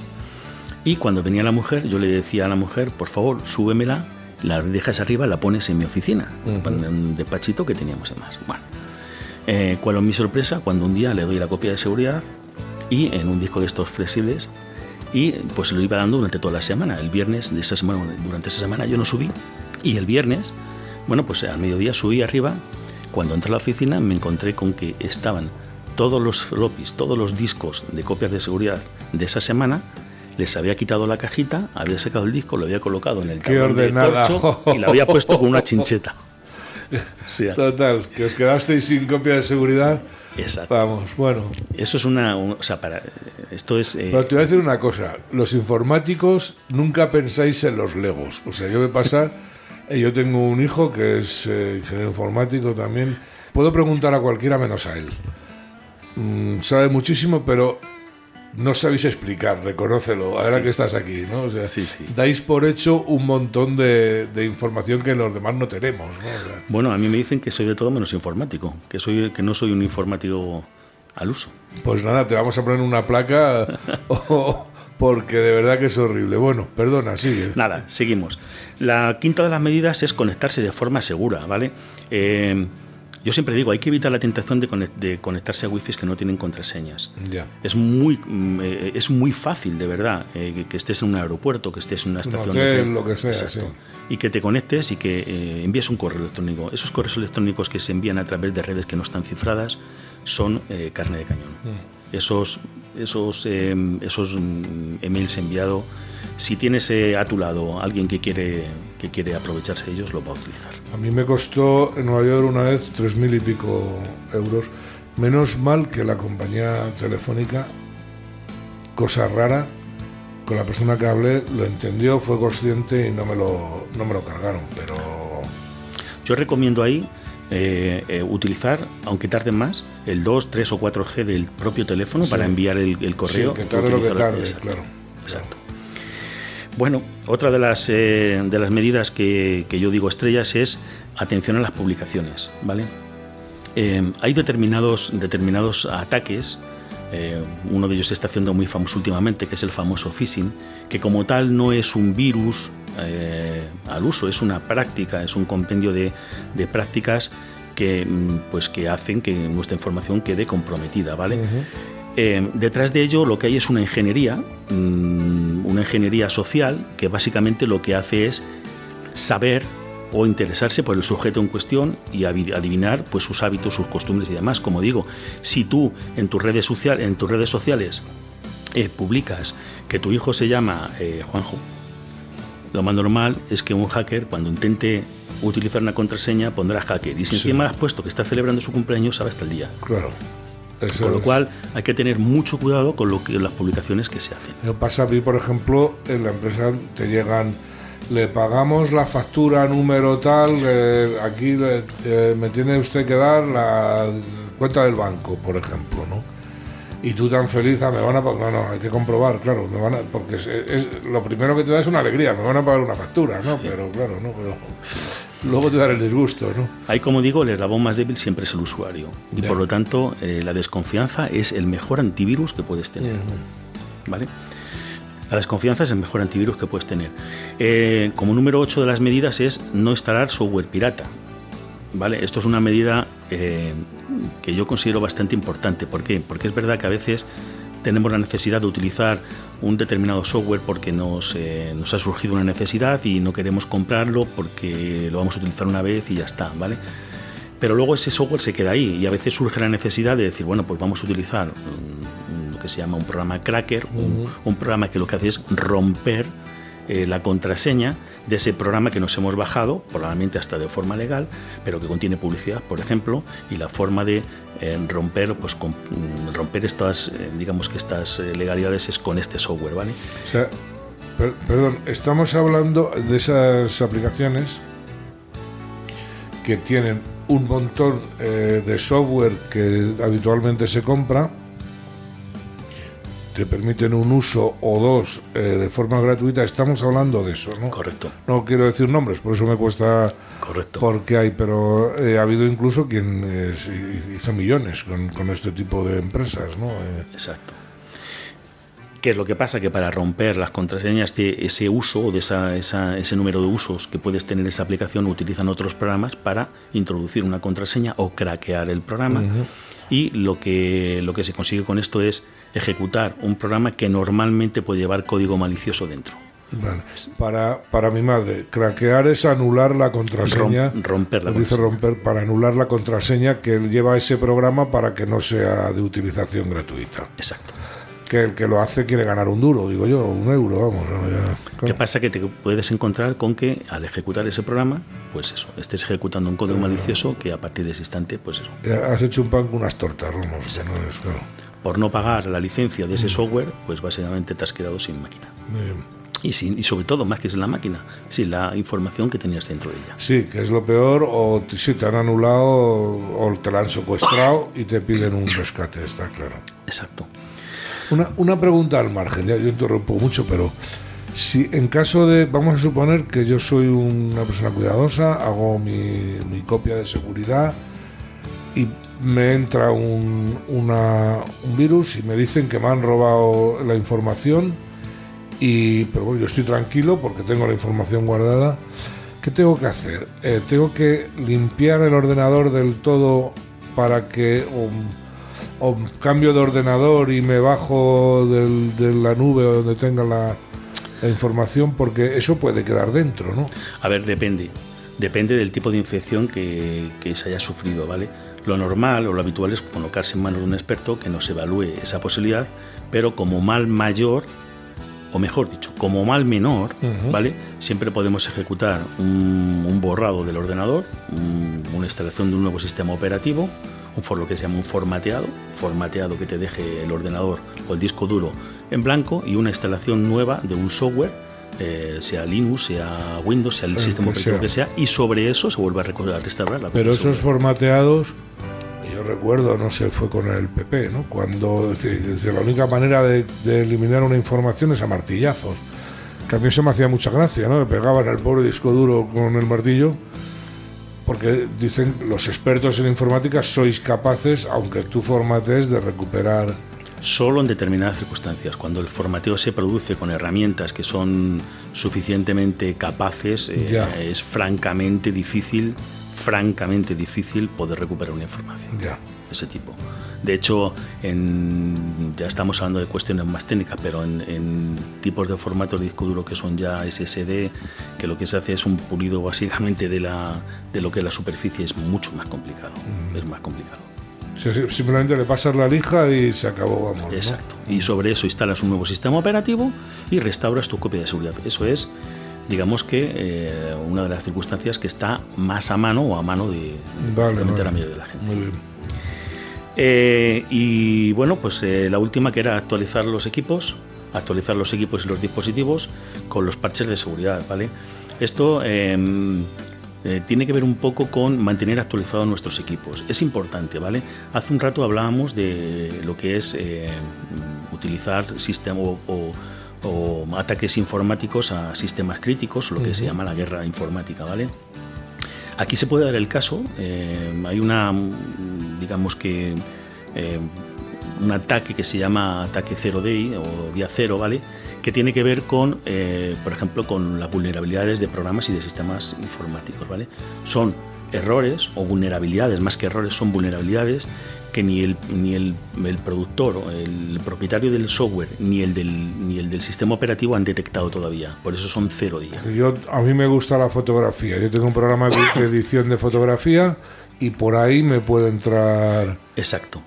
Y cuando venía la mujer, yo le decía a la mujer, por favor, súbemela, la dejas arriba, la pones en mi oficina, en un despachito que teníamos además. Bueno, eh, ¿cuál es mi sorpresa? Cuando un día le doy la copia de seguridad y en un disco de estos flexibles y pues lo iba dando durante toda la semana. El viernes de esa semana, durante esa semana yo no subí y el viernes, bueno, pues al mediodía subí arriba. Cuando entré a la oficina me encontré con que estaban todos los floppies, todos los discos de copias de seguridad de esa semana. Les había quitado la cajita, había sacado el disco, lo había colocado en el tablón de corcho y lo había puesto con una chincheta. Total, que os quedasteis sin copia de seguridad. exacto. Vamos, bueno. Eso es una, un- o sea, para esto es eh, Pero te voy a decir una cosa, los informáticos nunca pensáis en los legos. O sea, yo me pasa, eh, yo tengo un hijo que es eh, ingeniero informático también. Puedo preguntar a cualquiera menos a él. Mm, sabe muchísimo, pero no sabéis explicar, reconócelo, ahora Sí. que estás aquí, ¿no? O sea, Sí, sí. dais por hecho un montón de, de información que los demás no tenemos, ¿no? O sea, Bueno, a mí me dicen que soy de todo menos informático, que soy que no soy un informático al uso. Pues nada, te vamos a poner una placa o- porque de verdad que es horrible. Bueno, perdona, sigue. Nada, seguimos. La quinta de las medidas es conectarse de forma segura, ¿vale? Eh, yo siempre digo, hay que evitar la tentación de, conec- de conectarse a wifi que no tienen contraseñas. Es muy, mm, eh, es muy fácil, de verdad, eh, que- estés en un aeropuerto, que estés en una Un estación de hotel, tren. lo que sea, Exacto. sí. Y que te conectes y que eh, envíes un correo electrónico. Esos correos electrónicos que se envían a través de redes que no están cifradas son eh, carne de cañón. Mm. Esos, esos, eh, esos mm, emails enviados, si tienes eh, a tu lado alguien que quiere, que quiere aprovecharse de ellos, lo va a utilizar. A mí me costó en Nueva York una vez tres mil y pico euros. Menos mal que la compañía telefónica, cosa rara, con la persona que hablé lo entendió, fue consciente y no me lo, no me lo cargaron. Pero Yo recomiendo ahí eh, eh, utilizar, aunque tarde más, el 2, 3 o 4G del propio teléfono para enviar el, el correo. sí, que tarde lo que tarde, Exacto, claro. Exacto. Bueno, otra de las, eh, de las medidas que, que yo digo estrellas es atención a las publicaciones, ¿vale? Eh, hay determinados, determinados ataques, eh, uno de ellos se está haciendo muy famoso últimamente, que es el famoso phishing, que como tal no es un virus eh, al uso, es una práctica, es un compendio de, de prácticas que, mm, pues, que hacen que nuestra información quede comprometida, ¿vale? Eh, detrás de ello lo que hay es una ingeniería, mm, una ingeniería social que básicamente lo que hace es saber o interesarse por el sujeto en cuestión y adivinar pues sus hábitos, sus costumbres y demás. Como digo, si tú en tus redes, social, en tus redes sociales eh, publicas que tu hijo se llama eh, Juanjo lo más normal es que un hacker, cuando intente utilizar una contraseña, pondrá hacker. Y si encima has puesto que está celebrando su cumpleaños, sabe hasta el día. Claro. Con lo cual hay que tener mucho cuidado con lo que, las publicaciones que se hacen. Me pasa a mí, por ejemplo, en la empresa te llegan, le pagamos la factura número tal, eh, aquí eh, me tiene usted que dar la cuenta del banco, por ejemplo, ¿no? y tú tan feliz, ah, me van a pagar, no, no, hay que comprobar, claro, me van a, porque es, lo primero que te da es una alegría, me van a pagar una factura, ¿no? Pero claro, no, pero luego te da el disgusto, ¿no? Ahí, como digo, el eslabón más débil siempre es el usuario y por lo tanto eh, la desconfianza es el mejor antivirus que puedes tener, ¿vale? La desconfianza es el mejor antivirus que puedes tener. Eh, como número 8 de las medidas es no instalar software pirata. ¿Vale? Esto es una medida eh, que yo considero bastante importante. ¿Por qué? Porque es verdad que a veces tenemos la necesidad de utilizar un determinado software porque nos, eh, nos ha surgido una necesidad y no queremos comprarlo porque lo vamos a utilizar una vez y ya está, ¿vale? Pero luego ese software se queda ahí y a veces surge la necesidad de decir, bueno, pues vamos a utilizar lo que se llama un programa cracker, un, programa que lo que hace es romper eh, la contraseña de ese programa que nos hemos bajado, probablemente hasta de forma legal, pero que contiene publicidad, por ejemplo, y la forma de eh, romper, pues, mm, romper estas, eh, digamos que estas eh, legalidades es con este software, ¿vale? O sea, perdón, estamos hablando de esas aplicaciones que tienen un montón de software que habitualmente se compra te permiten un uso o dos eh, de forma gratuita, estamos hablando de eso, ¿no? Correcto. No quiero decir nombres, por eso me cuesta... Correcto. Porque hay, pero eh, ha habido incluso quien eh, hizo millones con, este tipo de empresas, ¿no? Exacto. ¿Qué es lo que pasa? Que para romper las contraseñas de ese uso o de esa, ese número de usos que puedes tener esa aplicación, utilizan otros programas para introducir una contraseña o craquear el programa. Y lo que, lo que se consigue con esto es ejecutar un programa que normalmente puede llevar código malicioso dentro. Para, para mi madre, craquear es anular la contraseña. romper la Dice romper para anular la contraseña que lleva ese programa para que no sea de utilización gratuita. Exacto. Que el que lo hace quiere ganar un duro, digo yo, un euro, vamos. ¿Qué pasa? Que te puedes encontrar con que al ejecutar ese programa, pues eso, estés ejecutando un código malicioso que a partir de ese instante, pues eso. Has hecho un pan con unas tortas, vamos. por no pagar la licencia de ese mm. software, pues básicamente te has quedado sin máquina. Y, sin, y sobre todo, más que sin la máquina, sin la información que tenías dentro de ella. Sí, que es lo peor, o si te han anulado o te la han secuestrado y te piden un rescate, está claro. Exacto. Una, una pregunta al margen, ya yo interrumpo mucho, pero si en caso de, vamos a suponer que yo soy una persona cuidadosa, hago mi, mi copia de seguridad y me entra un, un virus y me dicen que me han robado la información, y, pero bueno, yo estoy tranquilo porque tengo la información guardada. ¿Qué tengo que hacer? Eh, ¿Tengo que limpiar el ordenador del todo para que... O, cambio de ordenador y me bajo de la nube donde tenga la, información porque eso puede quedar dentro, ¿no? A ver, depende. Depende del tipo de infección que, que se haya sufrido, ¿vale? Lo normal o lo habitual es colocarse en manos de un experto que nos evalúe esa posibilidad, pero como mal mayor, o mejor dicho, como mal menor, ¿vale? Siempre podemos ejecutar un, borrado del ordenador, una instalación de un nuevo sistema operativo, un for, lo que se llama un formateado, formateado que te deje el ordenador o el disco duro en blanco y una instalación nueva de un software eh, sea Linux, sea Windows, sea el, sistema operativo que sea, y sobre eso se vuelve a restaurar la Pero esos formateados, yo recuerdo, no sé, fue con el PP, ¿no? Cuando la única manera de, eliminar una información es a martillazos. Que a mí eso me hacía mucha gracia, ¿no? Me pegaban el pobre disco duro con el martillo porque dicen los expertos en informática sois capaces, aunque tú formates, de recuperar solo en determinadas circunstancias. Cuando el formateo se produce con herramientas que son suficientemente capaces, eh, es francamente difícil, francamente difícil poder recuperar una información de ese tipo. De hecho, en, ya estamos hablando de cuestiones más técnicas, pero en, tipos de formatos de disco duro que son ya SSD, que lo que se hace es un pulido básicamente de, la, de lo que es la superficie, es mucho más complicado. Mm. Es más complicado. Simplemente le pasas la lija y se acabó, vamos. Exacto. Y sobre eso instalas un nuevo sistema operativo y restauras tu copia de seguridad. Eso es digamos que eh, una de las circunstancias que está más a mano o a mano de, Vale, vale. la mayoría de la gente. Muy bien. Eh, y bueno, pues eh, la última que era actualizar los equipos, actualizar los equipos y los dispositivos con los parches de seguridad, ¿vale? Esto eh, tiene que ver un poco con mantener actualizados nuestros equipos. Es importante, ¿vale? Hace un rato hablábamos de lo que es utilizar sistemas o, o- o ataques informáticos a sistemas críticos, lo que se llama la guerra informática, ¿vale? Aquí se puede dar el caso, eh, hay una, digamos que, eh, un ataque que se llama ataque Zero Day o día cero, ¿vale? Que tiene que ver con, eh, por ejemplo, con las vulnerabilidades de programas y de sistemas informáticos, ¿vale? Son errores o vulnerabilidades, más que errores, son vulnerabilidades que ni el, ni el, el productor, el propietario del software, ni el del, ni el del sistema operativo han detectado todavía. Por eso son cero días. Yo, a mí me gusta la fotografía. Yo tengo un programa de edición de fotografía y por ahí me puede entrar. Exacto.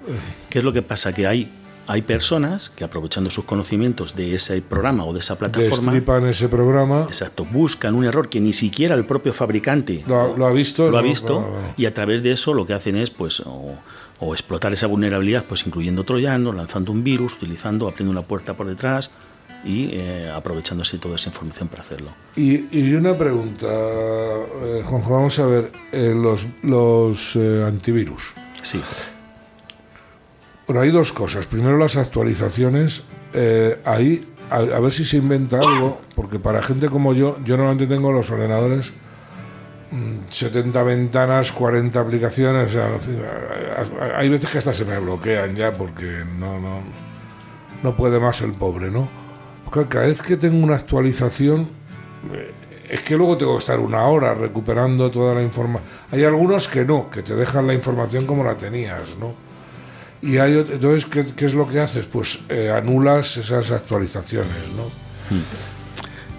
¿Qué es lo que pasa? Que hay, hay personas que aprovechando sus conocimientos de ese programa o de esa plataforma, Destripan ese programa. exacto, buscan un error que ni siquiera el propio fabricante ¿Lo, ha- lo ha visto? lo ha No, visto no, no. y a través de eso lo que hacen es pues o, o explotar esa vulnerabilidad pues incluyendo troyanos, lanzando un virus, utilizando, abriendo una puerta por detrás y eh, aprovechándose toda esa información para hacerlo. Y, y una pregunta, eh, Juanjo, vamos a ver, eh, los, los eh, antivirus. Sí, Bueno, hay dos cosas. Primero las actualizaciones. ahí, a, a ver si se inventa algo, porque para gente como yo, yo normalmente tengo los ordenadores, 70 ventanas, 40 aplicaciones. o sea, hay veces que hasta se me bloquean ya porque no, no, no puede más el pobre, ¿no? Porque cada vez que tengo una actualización, eh, es que luego tengo que estar una hora recuperando toda la información. Hay algunos que no, que te dejan la información como la tenías, ¿no? Y hay entonces, ¿qué, qué es lo que haces? Pues eh, anulas esas actualizaciones, ¿no?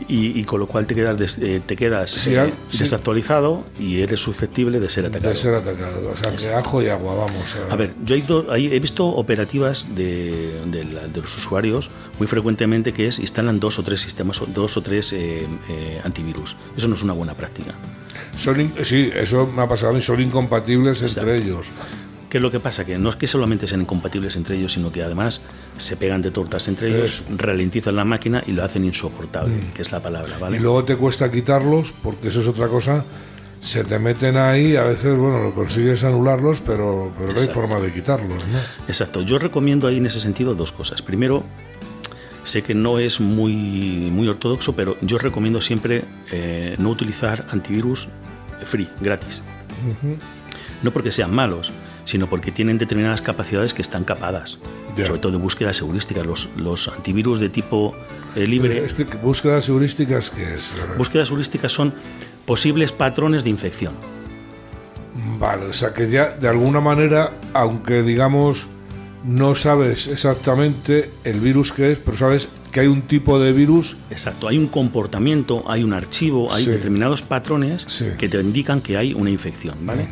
Y, y con lo cual te quedas, des- eh, te quedas Sí, eh, sí. desactualizado y eres susceptible de ser atacado. De ser atacado. O sea, que ajo y agua, vamos. A ver, yo he, ido- he visto operativas de, de la- de los usuarios muy frecuentemente que es instalan dos o tres sistemas, dos o tres eh, eh, antivirus. Eso no es una buena práctica. Son in- sí, eso me ha pasado a mí, son incompatibles entre ellos. ¿Qué es lo que pasa? Que no es que solamente sean incompatibles entre ellos, sino que además se pegan de tortas entre ellos, ralentizan la máquina y lo hacen insoportable, que es la palabra, ¿vale? Y luego te cuesta quitarlos, porque eso es otra cosa. Se te meten ahí, a veces, bueno, lo consigues anularlos, pero, pero no hay forma de quitarlos, ¿no? Exacto. Yo recomiendo ahí en ese sentido dos cosas. Primero, sé que no es muy, muy ortodoxo, pero yo recomiendo siempre eh, no utilizar antivirus free, gratis. No porque sean malos, sino porque tienen determinadas capacidades que están capadas. Sobre todo de búsquedas heurísticas. Los, los antivirus de tipo eh, libre, Búsquedas heurísticas, ¿qué es? búsquedas heurísticas son posibles patrones de infección. Vale, o sea que ya de alguna manera, aunque digamos no sabes exactamente el virus que es, pero sabes que hay un tipo de virus, Exacto, hay un comportamiento, hay un archivo, hay Sí. determinados patrones Sí. que te indican que hay una infección, ¿vale?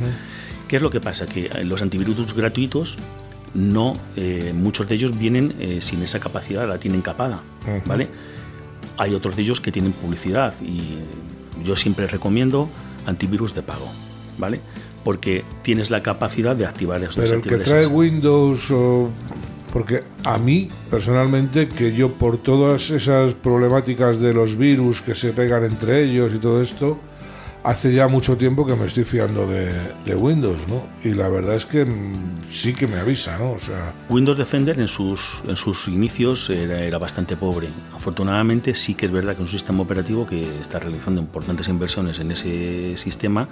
¿Qué es lo que pasa? Que eh, los antivirus gratuitos no, eh, muchos de ellos vienen eh, sin esa capacidad, la tienen capada. ¿vale? Hay otros de ellos que tienen publicidad y yo siempre recomiendo antivirus de pago, ¿vale? Porque tienes la capacidad de activar esos pero el que trae Windows o... Porque a mí, personalmente, que yo por todas esas problemáticas de los virus que se pegan entre ellos y todo esto, hace ya mucho tiempo que me estoy fiando de, de Windows, ¿no? Y la verdad es que mm, sí que me avisa, ¿no? O sea, Windows Defender en sus, en sus inicios era, era bastante pobre. Afortunadamente sí que es verdad que un sistema operativo que está realizando importantes inversiones en ese sistema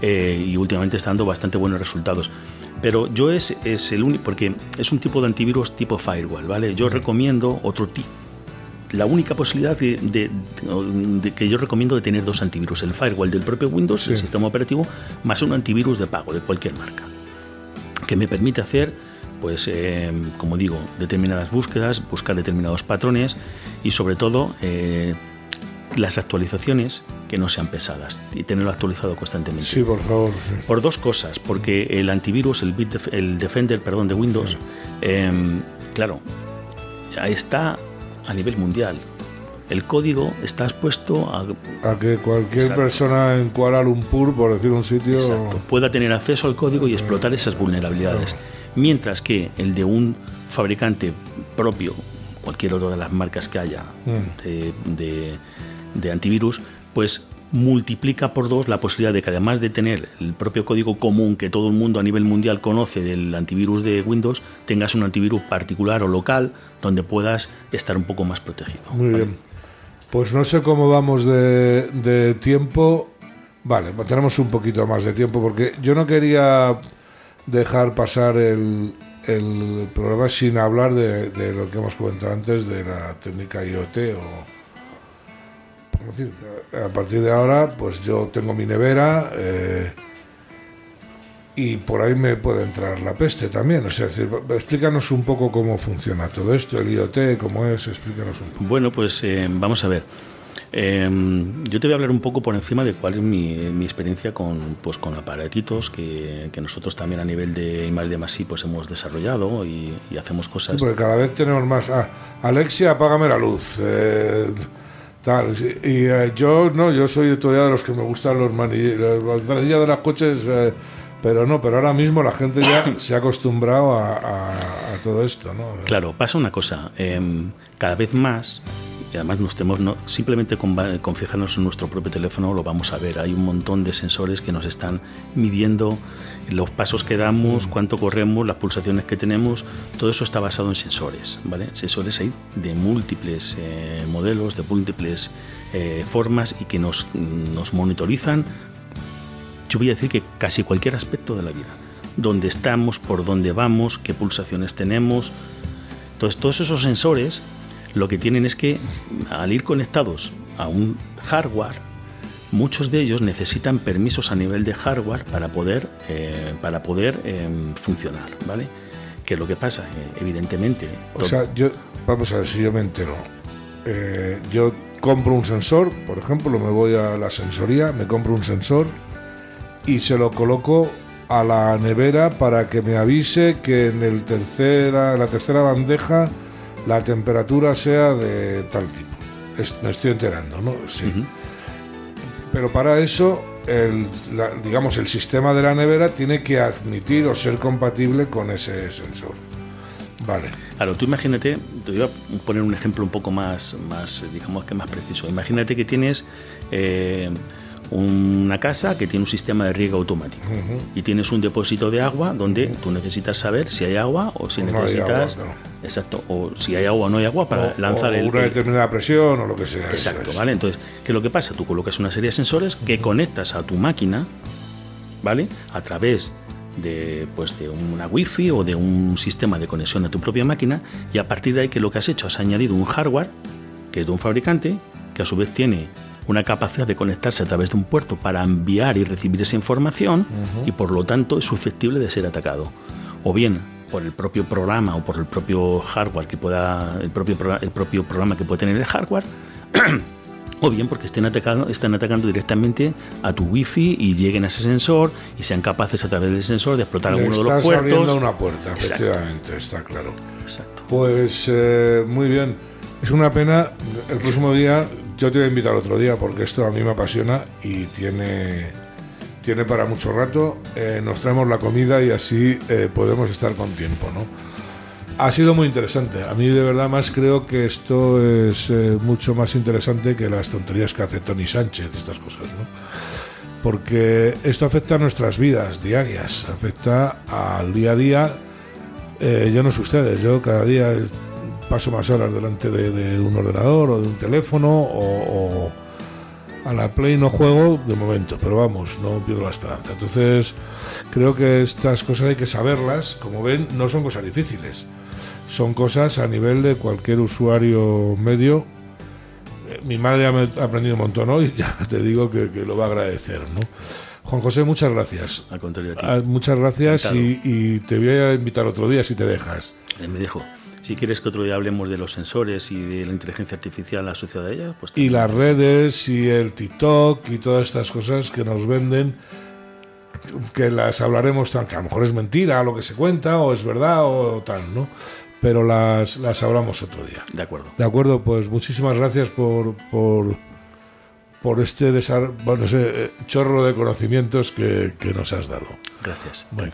eh, y últimamente está dando bastante buenos resultados. Pero yo es, es el único, porque es un tipo de antivirus tipo firewall, ¿vale? Yo recomiendo otro tipo. La única posibilidad de, de- de que yo recomiendo de tener dos antivirus, el firewall del propio Windows, el Sí. sistema operativo, más un antivirus de pago de cualquier marca que me permite hacer, pues, eh, como digo, determinadas búsquedas, buscar determinados patrones y sobre todo eh, las actualizaciones que no sean pesadas y tenerlo actualizado constantemente. sí, por favor. sí. Por dos cosas, porque el antivirus, el, Bit Def- el Defender, perdón, de Windows, em, claro, ahí está a nivel mundial. el código está expuesto a, a que cualquier persona en Kuala Lumpur, por decir un sitio, pueda tener acceso al código y explotar esas vulnerabilidades. Mientras que el de un fabricante propio, cualquier otra de las marcas que haya mm. de, de antivirus, pues multiplica por dos la posibilidad de que además de tener el propio código común que todo el mundo a nivel mundial conoce del antivirus de Windows, tengas un antivirus particular o local donde puedas estar un poco más protegido. Muy bien. Pues no sé cómo vamos de, tiempo. Vale, pues tenemos un poquito más de tiempo porque yo no quería dejar pasar el, el programa sin hablar de, de, lo que hemos comentado antes de la técnica IoT o a partir de ahora, pues yo tengo mi nevera eh, y por ahí me puede entrar la peste también. O sea, explícanos un poco cómo funciona todo esto, el IoT, cómo es, explícanos un poco. Bueno, pues eh, vamos a ver. Em, yo te voy a hablar un poco por encima de cuál es mi, experiencia con, pues, con aparatitos que, nosotros también a nivel de IMAL de Masí pues hemos desarrollado y, hacemos cosas. porque cada vez tenemos más. Ah, Alexia, apágame la luz. Eh, Tal, y eh, yo no, yo soy todavía de los que me gustan los manillas, las manillas de los coches, eh, pero no, pero ahora mismo la gente ya se ha acostumbrado a, todo esto, ¿no? Claro, pasa una cosa, em, cada vez más y además nos tenemos, no, simplemente con, con, fijarnos en nuestro propio teléfono lo vamos a ver. Hay un montón de sensores que nos están midiendo los pasos que damos, cuánto corremos, las pulsaciones que tenemos. Todo eso está basado en sensores, ¿vale? Sensores hay de múltiples eh, modelos, de múltiples eh, formas y que nos, nos monitorizan. Yo voy a decir que casi cualquier aspecto de la vida. Dónde estamos, por dónde vamos, qué pulsaciones tenemos. Entonces, todos esos sensores lo que tienen es que al ir conectados a un hardware, muchos de ellos necesitan permisos a nivel de hardware para poder, eh, para poder em, funcionar, ¿vale? Que lo que pasa, eh, evidentemente... O sea, yo, vamos a ver si yo me entero. Eh, yo compro un sensor, por ejemplo, me voy a la sensoría, me compro un sensor y se lo coloco a la nevera para que me avise que en el tercera, la tercera bandeja la temperatura sea de tal tipo. me estoy enterando, ¿no? Sí. Pero para eso, el, digamos, el sistema de la nevera tiene que admitir o ser compatible con ese sensor. Vale. Claro, tú imagínate, te voy a poner un ejemplo un poco más, más digamos que más preciso. Imagínate que tienes eh, una casa que tiene un sistema de riego automático y tienes un depósito de agua donde tú necesitas saber si hay agua o si necesitas exacto o si hay agua o no hay agua para lanzar el, una determinada presión o lo que sea exacto vale entonces qué es lo que pasa tú colocas una serie de sensores que conectas a tu máquina vale a través de, pues, de una wifi o de un sistema de conexión a tu propia máquina y a partir de ahí que lo que has hecho has añadido un hardware que es de un fabricante que a su vez tiene una capacidad de conectarse a través de un puerto para enviar y recibir esa información y por lo tanto es susceptible de ser atacado. O bien por el propio programa o por el propio hardware que pueda, el propio, el propio programa que puede tener el hardware, o bien porque estén atacando, están atacando directamente a tu wifi y lleguen a ese sensor y sean capaces a través del sensor de explotar alguno de los puertos. abriendo una puerta, efectivamente, está claro. Exacto. Pues eh, muy bien. Es una pena. El próximo día yo te voy a invitar otro día porque esto a mí me apasiona y tiene, tiene para mucho rato. Eh, nos traemos la comida y así eh, podemos estar con tiempo, ¿no? Ha sido muy interesante. A mí de verdad más creo que esto es eh, mucho más interesante que las tonterías que hace Tony Sánchez y estas cosas, ¿no? Porque esto afecta a nuestras vidas diarias, afecta al día a día. yo no sé ustedes, yo cada día paso más horas delante de, un ordenador o de un teléfono o, a la Play no juego de momento, pero vamos, no pierdo la esperanza. Entonces, creo que estas cosas hay que saberlas. Como ven, no son cosas difíciles. Son cosas a nivel de cualquier usuario medio. Eh, mi madre ha aprendido un montón hoy, ya te digo que, lo va a agradecer, ¿no? Juan José, muchas gracias. Al contrario, ah, Muchas gracias y, y, te voy a invitar otro día si te dejas. Eh, me dejo. Si quieres que otro día hablemos de los sensores y de la inteligencia artificial asociada a ella, pues... Y las redes y el TikTok y todas estas cosas que nos venden, que las hablaremos, tan, que a lo mejor es mentira lo que se cuenta o es verdad o tal, ¿no? Pero las, las hablamos otro día. De acuerdo. De acuerdo, pues muchísimas gracias por, por, por este desar- bueno, ese, eh, chorro de conocimientos que, que nos has dado. Gracias. Bueno.